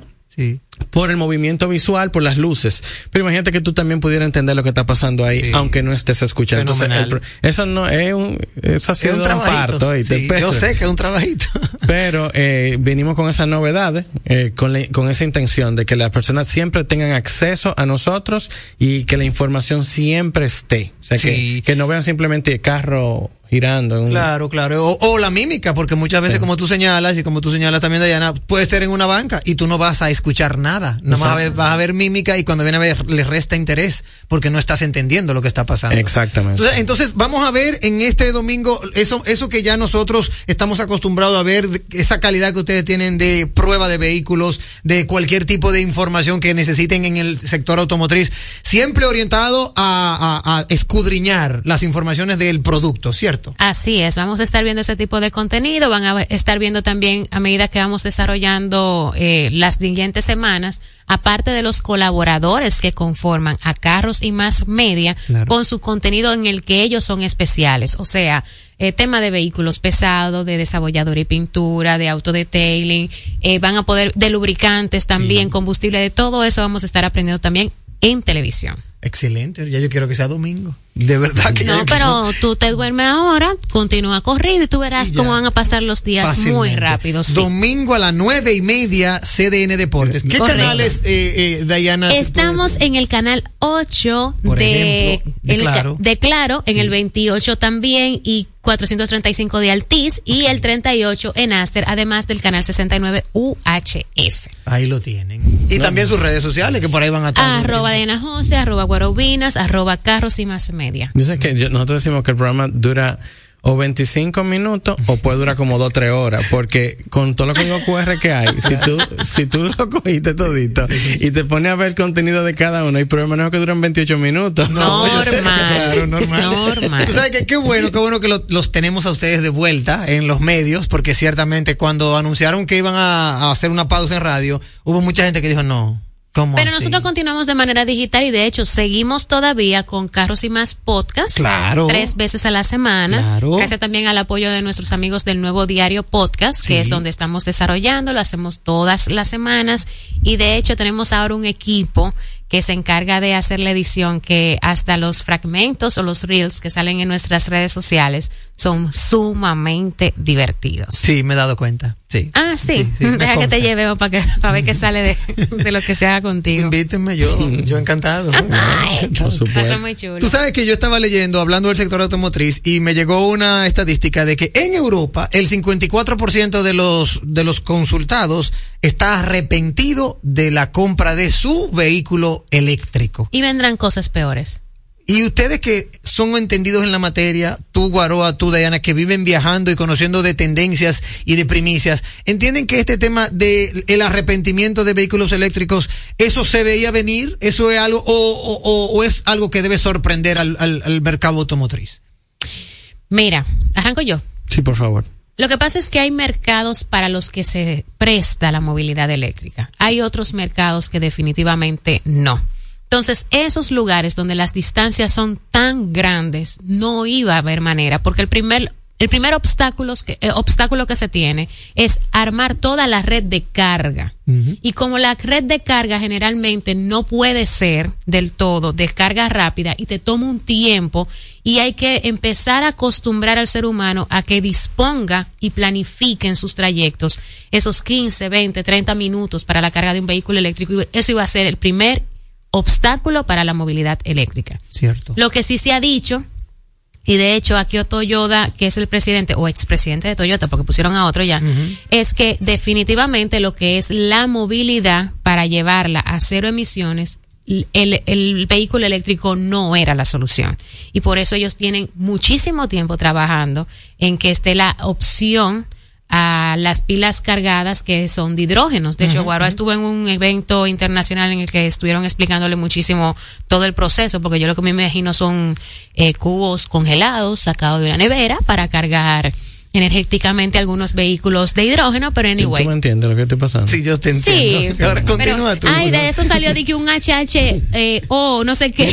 por el movimiento visual, por las luces. Pero imagínate que tú también pudieras entender lo que está pasando ahí, aunque no estés escuchando. Entonces, el eso no es un, eso ha sido un un, trabajito. parto. Sí, Pero- yo sé que es un trabajito. Pero eh, venimos con esas novedades, eh, con, la- con esa intención de que las personas siempre tengan acceso a nosotros y que la información siempre esté. O sea, que, que no vean simplemente el carro girando. en un- Claro, claro. O, o la mímica, porque muchas veces, como tú señalas, y como tú señalas también, Diana, puede estar en una banca y tú no vas a escuchar nada. No vas a, ver, vas a ver mímica y cuando viene a ver, le resta interés porque no estás entendiendo lo que está pasando. Exactamente. Entonces, entonces, vamos a ver en este domingo eso, eso que ya nosotros estamos acostumbrados a ver, esa calidad que ustedes tienen de prueba de vehículos, de cualquier tipo de información que necesiten en el sector automotriz, siempre orientado a, a- a escudriñar las informaciones del producto, ¿cierto? Así es, vamos a estar viendo ese tipo de contenido, van a estar viendo también a medida que vamos desarrollando eh, las siguientes semanas, aparte de los colaboradores que conforman a Carros y Más Media, Claro. con su contenido en el que ellos son especiales, o sea, eh, tema de vehículos pesados, de desabolladura y pintura, de autodetailing, eh, van a poder, de lubricantes también, combustible, de todo eso vamos a estar aprendiendo también en televisión. Excelente, ya yo quiero que sea domingo. De verdad que No, pero tú te duermes ahora, continúa corrido y tú verás cómo van a pasar los días muy rápidos. sí. Domingo a las nueve y media, CDN Deportes. ¿Qué Correcto. canales, eh, eh, Diana? Estamos en el canal 8 Por de, ejemplo, de el Claro. de Claro, en el 28 también y 435 de Altiz y el 38 en Aster, además del canal 69 UHF. Ahí lo tienen. Y también sus redes sociales, que por ahí van a estar. Arroba Diana Jose, arroba Guarobinas, arroba Carros y Más Media. Yo sé que yo- nosotros decimos que el programa dura o 25 minutos o puede durar como 2 3 horas, porque con todo lo código QR que hay, si tú, si tú lo cogiste todito y te pones a ver el contenido de cada uno, hay programas que duran 28 minutos. No, (laughs) yo sé, claro, normal. Normal. Tú sabes que qué bueno, qué bueno que lo- los tenemos a ustedes de vuelta en los medios, porque ciertamente cuando anunciaron que iban a, a hacer una pausa en radio, hubo mucha gente que dijo, no, ¿cómo Pero así? nosotros continuamos de manera digital y de hecho seguimos todavía con Carros y Más Podcast. Claro. Tres veces a la semana. Claro. Gracias también al apoyo de nuestros amigos del Nuevo Diario Podcast, que es donde estamos desarrollando. Lo hacemos todas las semanas. Y de hecho tenemos ahora un equipo que se encarga de hacer la edición que hasta los fragmentos o los reels que salen en nuestras redes sociales son sumamente divertidos. Sí, me he dado cuenta. Sí. Ah, sí. sí, Deja que te lleve para, que, para ver qué sale de, (laughs) de lo que se haga contigo. Invítenme, yo, (laughs) yo encantado. Por Eso es muy chulo. Tú sabes que yo estaba leyendo, hablando del sector automotriz, y me llegó una estadística de que en Europa el 54% de los, de los consultados está arrepentido de la compra de su vehículo eléctrico. Y vendrán cosas peores. Y ustedes que son entendidos en la materia, tú Guaroa, tú Diana, que viven viajando y conociendo de tendencias y de primicias, ¿entienden que este tema de el arrepentimiento de vehículos eléctricos, eso se veía venir? ¿Eso es algo, o, o- o- o es algo que debe sorprender al, al- al mercado automotriz? Mira, arranco yo. Sí, por favor. Lo que pasa es que hay mercados para los que se presta la movilidad eléctrica. Hay otros mercados que definitivamente no. Entonces, esos lugares donde las distancias son tan grandes, no iba a haber manera, porque el primer el primer obstáculo que, eh, obstáculo que se tiene es armar toda la red de carga. Y como la red de carga generalmente no puede ser del todo de carga rápida y te toma un tiempo y hay que empezar a acostumbrar al ser humano a que disponga y planifique en sus trayectos esos 15, 20, 30 minutos para la carga de un vehículo eléctrico. Eso iba a ser el primer obstáculo para la movilidad eléctrica. Cierto. Lo que sí se ha dicho y de hecho Akio Toyoda, que es el presidente o expresidente de Toyota, porque pusieron a otro ya, es que definitivamente lo que es la movilidad para llevarla a cero emisiones, el, el vehículo eléctrico no era la solución. Y por eso ellos tienen muchísimo tiempo trabajando en que esté la opción a las pilas cargadas que son de hidrógenos. De hecho, Guaro estuvo en un evento internacional en el que estuvieron explicándole muchísimo todo el proceso, porque yo lo que me imagino son eh, cubos congelados sacados de una nevera para cargar energéticamente algunos vehículos de hidrógeno, pero anyway. ¿Tú me entiendes lo que estoy pasando? Sí, yo te entiendo. Sí, Ahora continúa tú. Ay, de eso salió de que un HH eh, o no sé qué.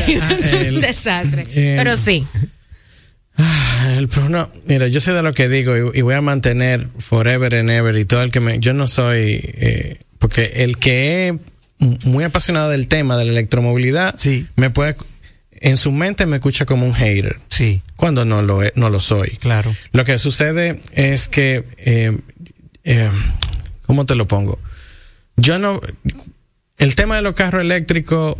(laughs) un desastre. eh, pero sí. Ah, El no, mira, yo sé de lo que digo y, y voy a mantener forever and ever y todo el que me, yo no soy, eh, porque el que es muy apasionado del tema de la electromovilidad, me puede, en su mente me escucha como un hater. Sí. Cuando no lo, no lo soy. Claro. Lo que sucede es que, eh, eh, ¿cómo te lo pongo? Yo no, el tema de los carros eléctricos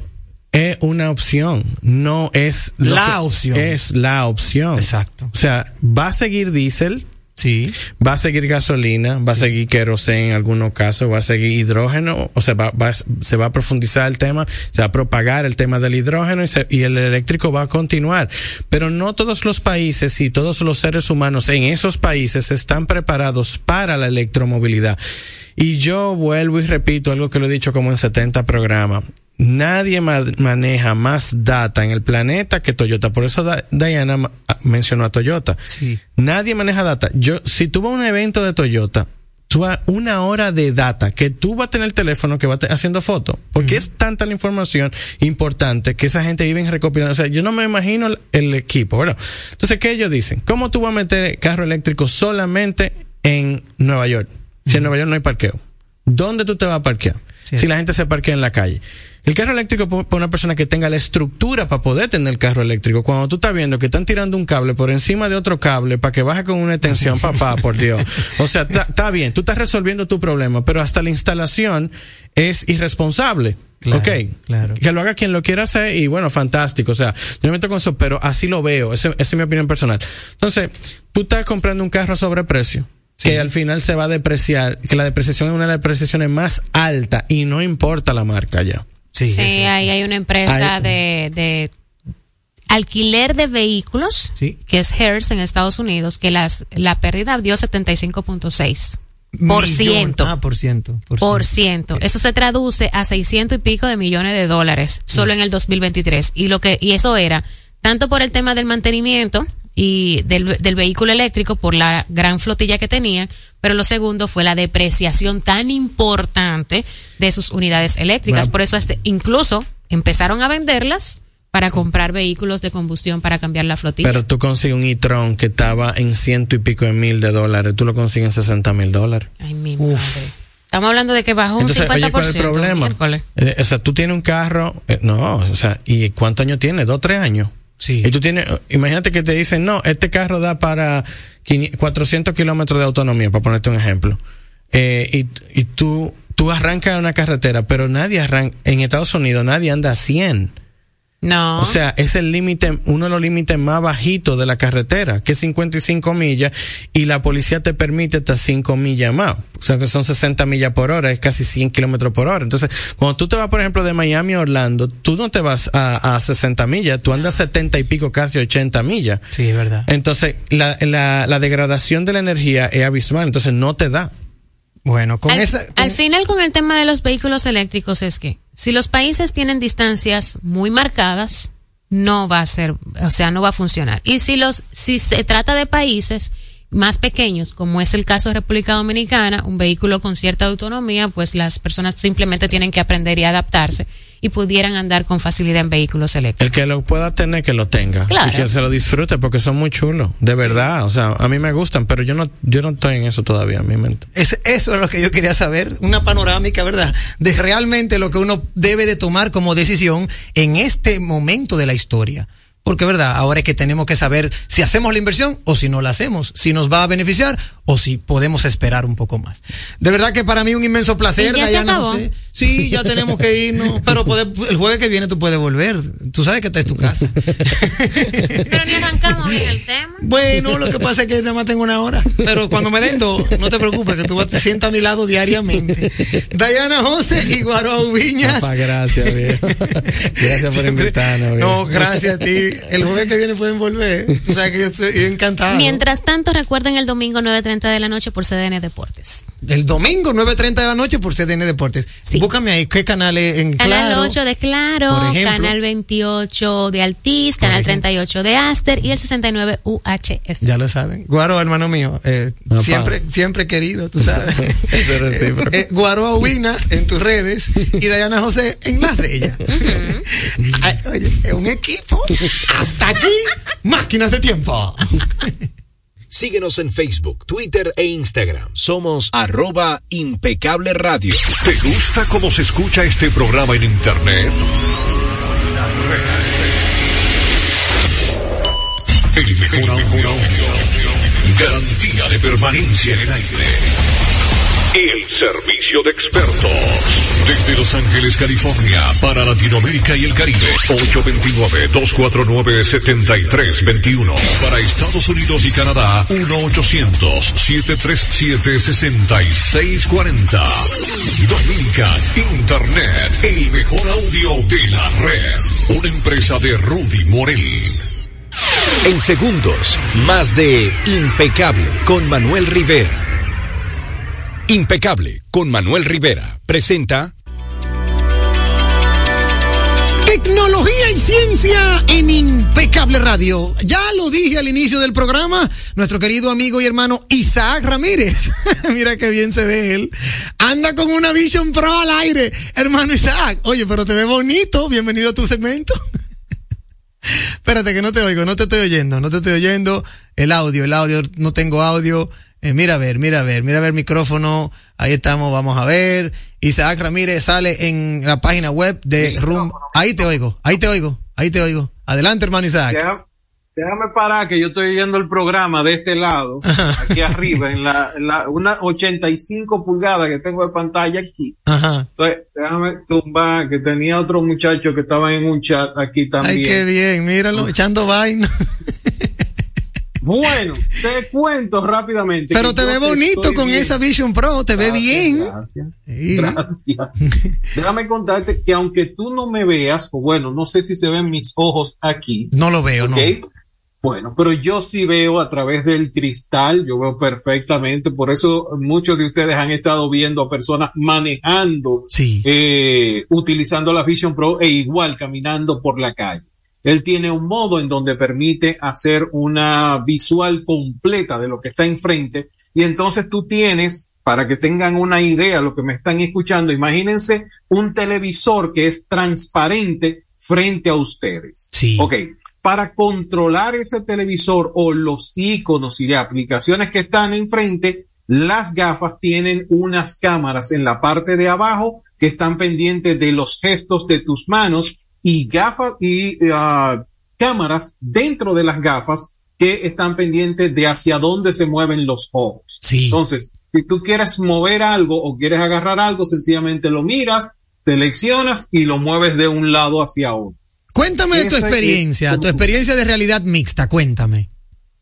es una opción, no es La opción. Es la opción. Exacto. O sea, va a seguir diésel. Sí. Va a seguir gasolina, va a seguir queroseno en algunos casos, va a seguir hidrógeno, o sea, va, va- se va a profundizar el tema, se va a propagar el tema del hidrógeno y, se- y el eléctrico va a continuar. Pero no todos los países y todos los seres humanos en esos países están preparados para la electromovilidad. Y yo vuelvo y repito algo que lo he dicho como en 70 programas. Nadie ma- maneja más data en el planeta que Toyota. Por eso Da- Diana mencionó a Toyota. Nadie maneja data. Yo, si a un evento de Toyota, tú vas una hora de data que tú vas a tener el teléfono que va haciendo fotos. Porque es tanta la información importante que esa gente vive en recopilando. O sea, yo no me imagino el, el equipo, ¿verdad? Entonces, ¿qué ellos dicen? ¿Cómo tú vas a meter carro eléctrico solamente en Nueva York? Si en Nueva York no hay parqueo. ¿Dónde tú te vas a parquear? Si la gente se parquea en la calle. El carro eléctrico para una persona que tenga la estructura para poder tener el carro eléctrico. Cuando tú estás viendo que están tirando un cable por encima de otro cable para que baje con una extensión, (laughs) papá, por Dios. O sea, está bien, tú estás resolviendo tu problema, pero hasta la instalación es irresponsable. ok, claro. que lo haga quien lo quiera hacer y bueno, fantástico. O sea, yo me meto con eso, pero así lo veo. Ese- Esa es mi opinión personal. Entonces, tú estás comprando un carro a sobreprecio. Que al final se va a depreciar, que la depreciación es una de las depreciaciones más altas y no importa la marca ya. Sí, Sí, ahí hay una empresa Hay- de, de alquiler de vehículos, que es Hertz en Estados Unidos, que las la pérdida dio 75.6 por Millón. ciento. Ah, por ciento. Por Por ciento. Eso se traduce a 600 y pico de millones de dólares solo en el 2023. Y lo que y eso era tanto por el tema del mantenimiento y del, del vehículo eléctrico por la gran flotilla que tenía, pero lo segundo fue la depreciación tan importante de sus unidades eléctricas. Bueno. Por eso este- incluso empezaron a venderlas para comprar vehículos de combustión para cambiar la flotilla. Pero tú consigues un e-tron que estaba en ciento y pico de mil de dólares, tú lo consigues en 60 mil dólares. Ay, mi madre. Estamos hablando de que bajó un Entonces, 50%. oye, ¿cuál es el problema? Eh, o sea, tú tienes un carro, eh, no, o sea, ¿y cuántos años tienes? ¿Dos, tres años? Sí. Y tú tienes, imagínate que te dicen, no, este carro da para 500 400 kilómetros de autonomía, para ponerte un ejemplo. Eh, y, y tú, tú arrancas una carretera, pero nadie arranca, en Estados Unidos nadie anda a 100. No. O sea, es el límite, uno de los límites más bajitos de la carretera, que es 55 millas, y la policía te permite hasta 5 millas más. O sea, que son 60 millas por hora, es casi 100 kilómetros por hora. Entonces, cuando tú te vas, por ejemplo, de Miami a Orlando, tú no te vas a, a 60 millas, tú andas 70 y pico, casi 80 millas. Sí, es verdad. Entonces, la, la, la degradación de la energía es abismal, entonces no te da. Bueno, con al, esa. al final con el tema de los vehículos eléctricos es que si los países tienen distancias muy marcadas, no va a ser, o sea, no va a funcionar. Y si los, si se trata de países más pequeños, como es el caso de República Dominicana, un vehículo con cierta autonomía, pues las personas simplemente tienen que aprender y adaptarse. Y pudieran andar con facilidad en vehículos eléctricos. El que lo pueda tener, que lo tenga. Claro. Y que se lo disfrute porque son muy chulos. De verdad. O sea, a mí me gustan, pero yo no, yo no estoy en eso todavía. A mí me... Es, eso es lo que yo quería saber. Una panorámica, ¿verdad? De realmente lo que uno debe de tomar como decisión en este momento de la historia. Porque, ¿verdad? Ahora es que tenemos que saber si hacemos la inversión o si no la hacemos, si nos va a beneficiar o si podemos esperar un poco más. De verdad que para mí un inmenso placer, ¿Y ya se Dayana acabó? José. Sí, ya tenemos que irnos, (laughs) pero poder- el jueves que viene tú puedes volver. Tú sabes que esta es tu casa. Pero ni arrancamos bien el tema. Bueno, lo que pasa es que nada más tengo una hora. Pero cuando me den dos, no te preocupes, que tú vas- te sientas a mi lado diariamente. Dayana José y Guaro Viñas. Papá, gracias, viejo. Gracias por Siempre- invitarnos. viejo. No, gracias a ti. El jueves que viene pueden volver. Tú sabes que yo estoy encantado. Mientras tanto, recuerden el domingo 9.30 de la noche por CDN Deportes. El domingo, 9.30 de la noche por CDN Deportes. Búscame ahí, ¿qué canales en Canal Claro? 8 de Claro, ejemplo. Canal 28 de Altiz, Canal 38 de Aster y el 69 UHF. Ya lo saben. Guaro, hermano mío, eh, siempre, siempre querido, tú sabes. (laughs) Eso es recíproco. Eh, Guaro Winas en tus redes y Dayana José en las de ella. (laughs) Ay, oye, es un equipo. Hasta aquí, máquinas de tiempo. (laughs) Síguenos en Facebook, Twitter e Instagram. Somos arroba impecable radio. ¿Te gusta cómo se escucha este programa en internet? El mejor audio. Garantía de permanencia en el aire. El servicio de expertos. Desde Los Ángeles, California, para Latinoamérica y el Caribe. 829-249-7321. Para Estados Unidos y Canadá, 1-800-737-6640. Dominican Internet, el mejor audio de la red. Una empresa de Rudy Morel. En segundos, más de Impecable con Manuel Rivera. Impecable con Manuel Rivera presenta Tecnología y ciencia en Impecable Radio. Ya lo dije al inicio del programa, nuestro querido amigo y hermano Isaac Ramírez. (laughs) Mira qué bien se ve él. Anda con una Vision Pro al aire. Hermano Isaac, oye, pero te ve bonito. Bienvenido a tu segmento. (laughs) Espérate que no te oigo, no te estoy oyendo, no te estoy oyendo. El audio, el audio, no tengo audio. Eh, mira a ver, mira a ver, mira a ver el micrófono. Ahí estamos, vamos a ver. Isaac Ramírez sale en la página web de Room. Ahí te oigo, ahí te oigo, ahí te oigo. Adelante, hermano Isaac. Déjame parar que yo estoy oyendo el programa de este lado, aquí arriba, en la, en la (laughs) una 85 pulgadas que tengo de pantalla aquí. Ajá. Entonces, déjame tumbar que tenía otro muchacho que estaba en un chat aquí también. Ay, qué bien, míralo, echando vaina. (laughs) Bueno, te cuento rápidamente. Pero te ve bonito con esa Vision Pro, te ve bien. Gracias. Sí. (laughs) Gracias. Déjame contarte que aunque tú no me veas, o bueno, no sé si se ven mis ojos aquí. No lo veo, no. Bueno, pero yo sí veo a través del cristal, yo veo perfectamente, por eso muchos de ustedes han estado viendo a personas manejando, eh, utilizando la Vision Pro e igual caminando por la calle. Él tiene un modo en donde permite hacer una visual completa de lo que está enfrente y entonces tú tienes, para que tengan una idea, lo que me están escuchando, imagínense un televisor que es transparente frente a ustedes. Sí. Ok, para controlar ese televisor o los iconos y aplicaciones que están enfrente, las gafas tienen unas cámaras en la parte de abajo que están pendientes de los gestos de tus manos y gafas y ah, cámaras dentro de las gafas que están pendientes de hacia dónde se mueven los ojos. Entonces, si tú quieres mover algo o quieres agarrar algo, sencillamente lo miras, seleccionas y lo mueves de un lado hacia otro. Cuéntame de tu es experiencia, tu experiencia de realidad mixta, cuéntame.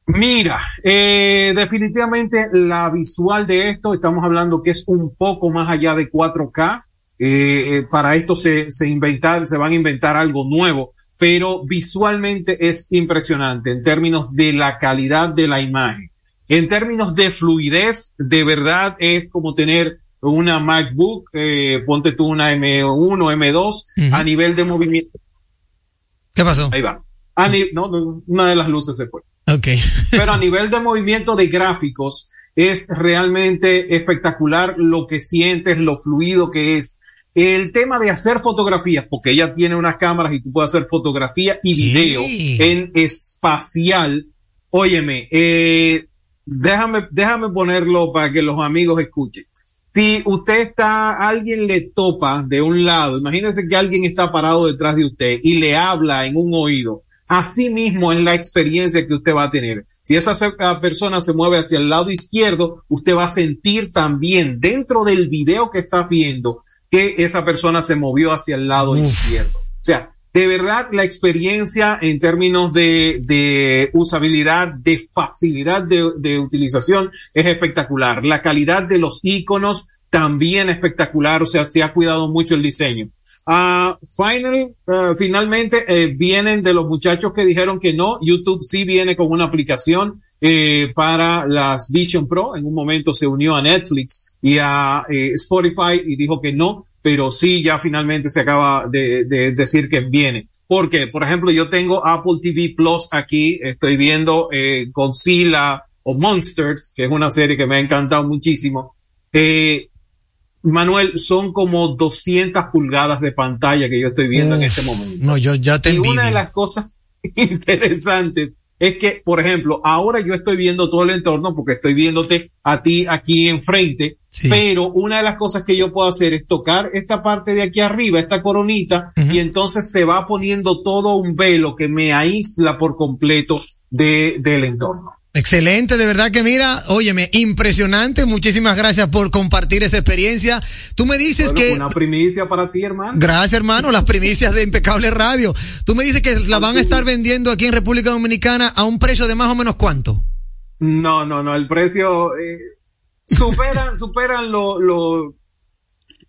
Mira, eh, definitivamente la visual de esto, estamos hablando que es un poco más allá de 4K. Eh, eh, para esto se, se inventar, se van a inventar algo nuevo, pero visualmente es impresionante en términos de la calidad de la imagen. En términos de fluidez, de verdad es como tener una MacBook, eh, ponte tú una M1, M2, a nivel de movimiento. ¿Qué pasó? Ahí va. A ni- no, no, una de las luces se fue. Ok. (laughs) Pero a nivel de movimiento de gráficos es realmente espectacular lo que sientes, lo fluido que es. El tema de hacer fotografías, porque ella tiene unas cámaras y tú puedes hacer fotografía y video en espacial. Óyeme, eh, déjame, déjame ponerlo para que los amigos escuchen. Si usted está, alguien le topa de un lado, imagínese que alguien está parado detrás de usted y le habla en un oído. Así mismo es la experiencia que usted va a tener. Si esa persona se mueve hacia el lado izquierdo, usted va a sentir también dentro del video que está viendo que esa persona se movió hacia el lado izquierdo. O sea, de verdad la experiencia en términos de, de usabilidad, de facilidad de, de, utilización es espectacular. La calidad de los iconos también espectacular, o sea, se ha cuidado mucho el diseño. Uh, final, uh, finalmente eh, vienen de los muchachos que dijeron que no. YouTube sí viene con una aplicación eh, para las Vision Pro. En un momento se unió a Netflix y a eh, Spotify y dijo que no, pero sí ya finalmente se acaba de, de, decir que viene. Porque, por ejemplo, yo tengo Apple TV Plus aquí, estoy viendo eh, Godzilla o Monsters, que es una serie que me ha encantado muchísimo. Eh, Manuel, son como 200 pulgadas de pantalla que yo estoy viendo en este momento. No, yo ya te Y una de las cosas (laughs) interesantes es que, por ejemplo, ahora yo estoy viendo todo el entorno porque estoy viéndote a ti aquí enfrente, pero una de las cosas que yo puedo hacer es tocar esta parte de aquí arriba, esta coronita, y entonces se va poniendo todo un velo que me aísla por completo de, del entorno. Excelente, de verdad que mira, óyeme, impresionante. Muchísimas gracias por compartir esa experiencia. Tú me dices que. Una primicia para ti, hermano. Gracias, hermano. Las primicias de Impecable Radio. Tú me dices que la van a estar vendiendo aquí en República Dominicana a un precio de más o menos cuánto. No, no, no. El precio eh, superan, (laughs) superan lo, lo,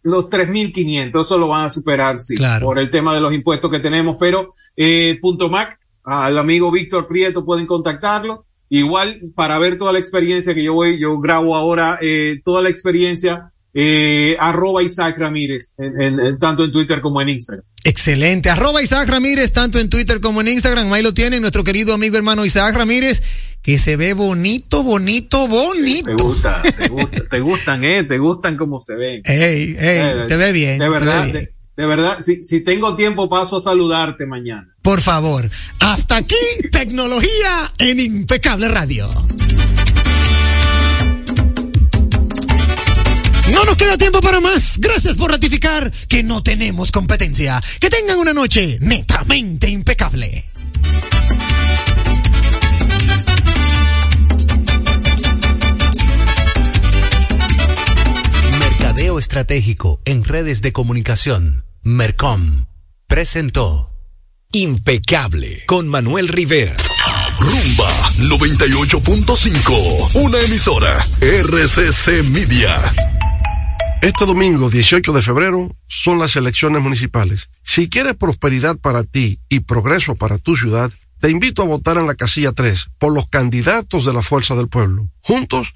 los 3.500. Eso lo van a superar, sí. Claro. Por el tema de los impuestos que tenemos. Pero, eh, punto Mac, al amigo Víctor Prieto pueden contactarlo. Igual, para ver toda la experiencia que yo voy, yo grabo ahora eh, toda la experiencia, eh, arroba Isaac Ramírez, en, en, en, tanto en Twitter como en Instagram. Excelente. Arroba Isaac Ramírez, tanto en Twitter como en Instagram. Ahí lo tiene nuestro querido amigo hermano Isaac Ramírez, que se ve bonito, bonito, bonito. Te gusta, te gusta, te gustan, eh, te gustan como se ven. Ey, ey, eh, te ve bien. De verdad, bien. De, verdad, si, si tengo tiempo paso a saludarte mañana. Por favor. Hasta aquí, tecnología en Impecable Radio. No nos queda tiempo para más. Gracias por ratificar que no tenemos competencia. Que tengan una noche netamente impecable. Mercadeo estratégico en redes de comunicación. Mercom presentó Impecable con Manuel Rivera. Rumba 98.5, una emisora RCC Media. Este domingo 18 de febrero son las elecciones municipales. Si quieres prosperidad para ti y progreso para tu ciudad, te invito a votar en la casilla 3 por los candidatos de la Fuerza del Pueblo. Juntos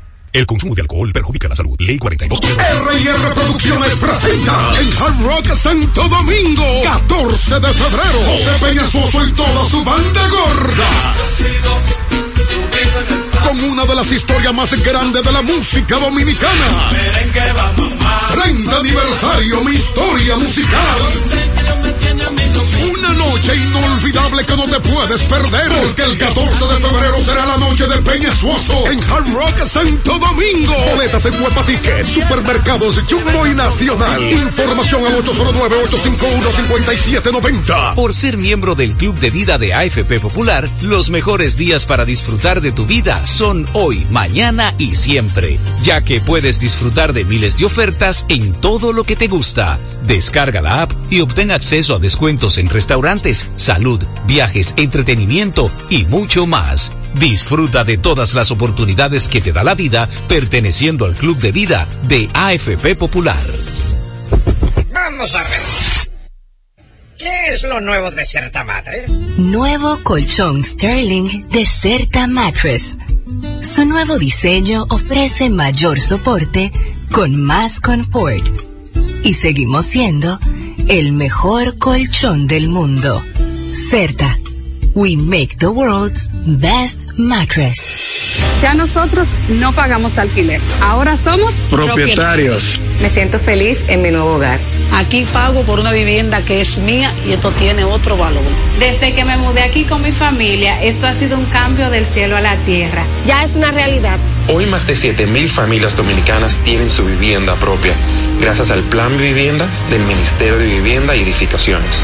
El consumo de alcohol perjudica la salud. Ley 42. R&R Producciones presenta en Hard Rock Santo Domingo, 14 de febrero, José Peñasoso y toda su banda gorda. Con una de las historias más grandes de la música dominicana. 30 aniversario, mi historia musical. Una noche inolvidable que no te puedes perder. Porque el 14 de febrero será la noche de Peñasuoso en Hard Rock Santo Domingo. Boletas en Huepa Ticket, Supermercados Jumbo y Nacional. Información al 809-851-5790. Por ser miembro del Club de Vida de AFP Popular, los mejores días para disfrutar de tu vida son hoy, mañana y siempre. Ya que puedes disfrutar de miles de ofertas en todo lo que te gusta. Descarga la app y obtén acceso a descuentos en restaurantes, salud, viajes, entretenimiento y mucho más. Disfruta de todas las oportunidades que te da la vida perteneciendo al Club de Vida de AFP Popular. Vamos a ver. ¿Qué es lo nuevo de Certa Mattress? Nuevo colchón Sterling de Certa Mattress. Su nuevo diseño ofrece mayor soporte con más confort. Y seguimos siendo el mejor colchón del mundo. Certa. We make the world's best mattress. Ya nosotros no pagamos alquiler. Ahora somos propietarios. Me siento feliz en mi nuevo hogar. Aquí pago por una vivienda que es mía y esto tiene otro valor. Desde que me mudé aquí con mi familia, esto ha sido un cambio del cielo a la tierra. Ya es una realidad. Hoy más de 7.000 familias dominicanas tienen su vivienda propia gracias al Plan Vivienda del Ministerio de Vivienda y Edificaciones.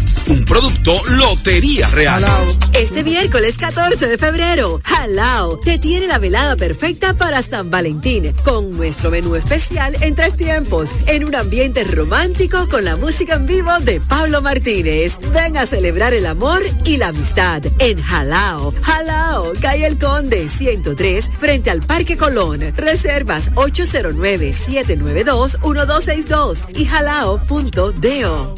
Un producto Lotería Real. Este miércoles 14 de febrero, Halao te tiene la velada perfecta para San Valentín con nuestro menú especial en tres tiempos, en un ambiente romántico con la música en vivo de Pablo Martínez. Ven a celebrar el amor y la amistad en Halao. Halao, calle El Conde 103 frente al Parque Colón. Reservas 809-792-1262 y halao.do.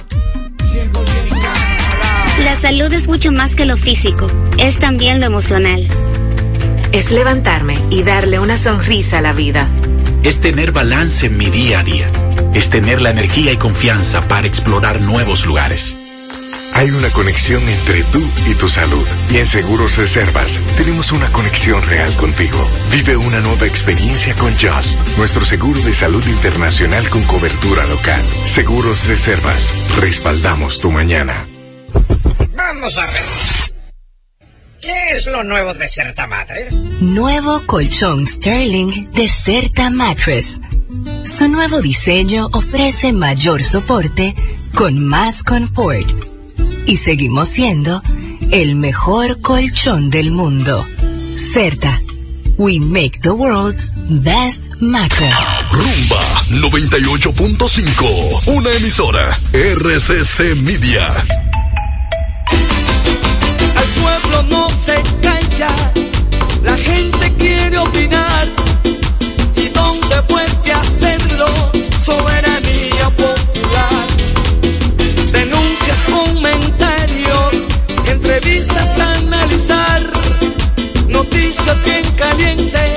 La salud es mucho más que lo físico, es también lo emocional. Es levantarme y darle una sonrisa a la vida. Es tener balance en mi día a día. Es tener la energía y confianza para explorar nuevos lugares. Hay una conexión entre tú y tu salud. Y en Seguros Reservas tenemos una conexión real contigo. Vive una nueva experiencia con Just, nuestro seguro de salud internacional con cobertura local. Seguros Reservas, respaldamos tu mañana. Vamos a ver. ¿Qué es lo nuevo de Certa Mattress? Nuevo colchón Sterling de Certa Mattress. Su nuevo diseño ofrece mayor soporte con más confort. Y seguimos siendo el mejor colchón del mundo. Certa. We make the world's best mattress. Rumba 98.5. Una emisora. RCC Media. Al pueblo no se calla, la gente quiere opinar. ¿Y dónde puede hacerlo? Soberanía Noticias bien calientes,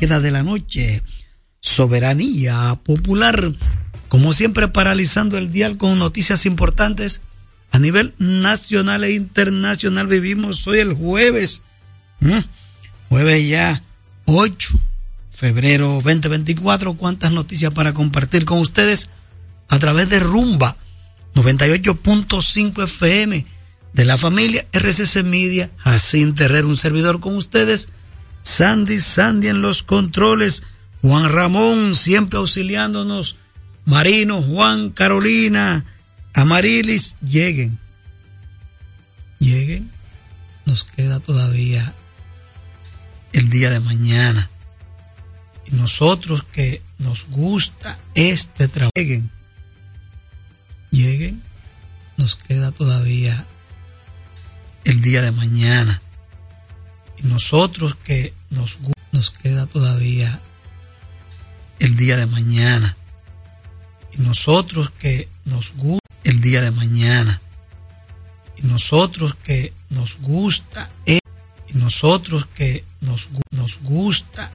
toque de la noche. Soberanía Popular. Como siempre, paralizando el dial con noticias importantes a nivel nacional e internacional. Vivimos hoy el jueves. Jueves ya 8 febrero 2024. ¿Cuántas noticias para compartir con ustedes a través de Rumba 98.5 FM de la familia RCC Media? Jacín Terrero, un servidor con ustedes. Sandy, Sandy en los controles. Juan Ramón siempre auxiliándonos. Marino, Juan, Carolina, Amarilis, lleguen. Lleguen. Nos queda todavía el día de mañana. Y nosotros que nos gusta este trabajo, lleguen. Lleguen. Nos queda todavía el día de mañana. Nosotros que nos, nos queda todavía el día de mañana. Y nosotros que nos gusta el día de mañana. Y nosotros que nos gusta, y nosotros que nos, nos gusta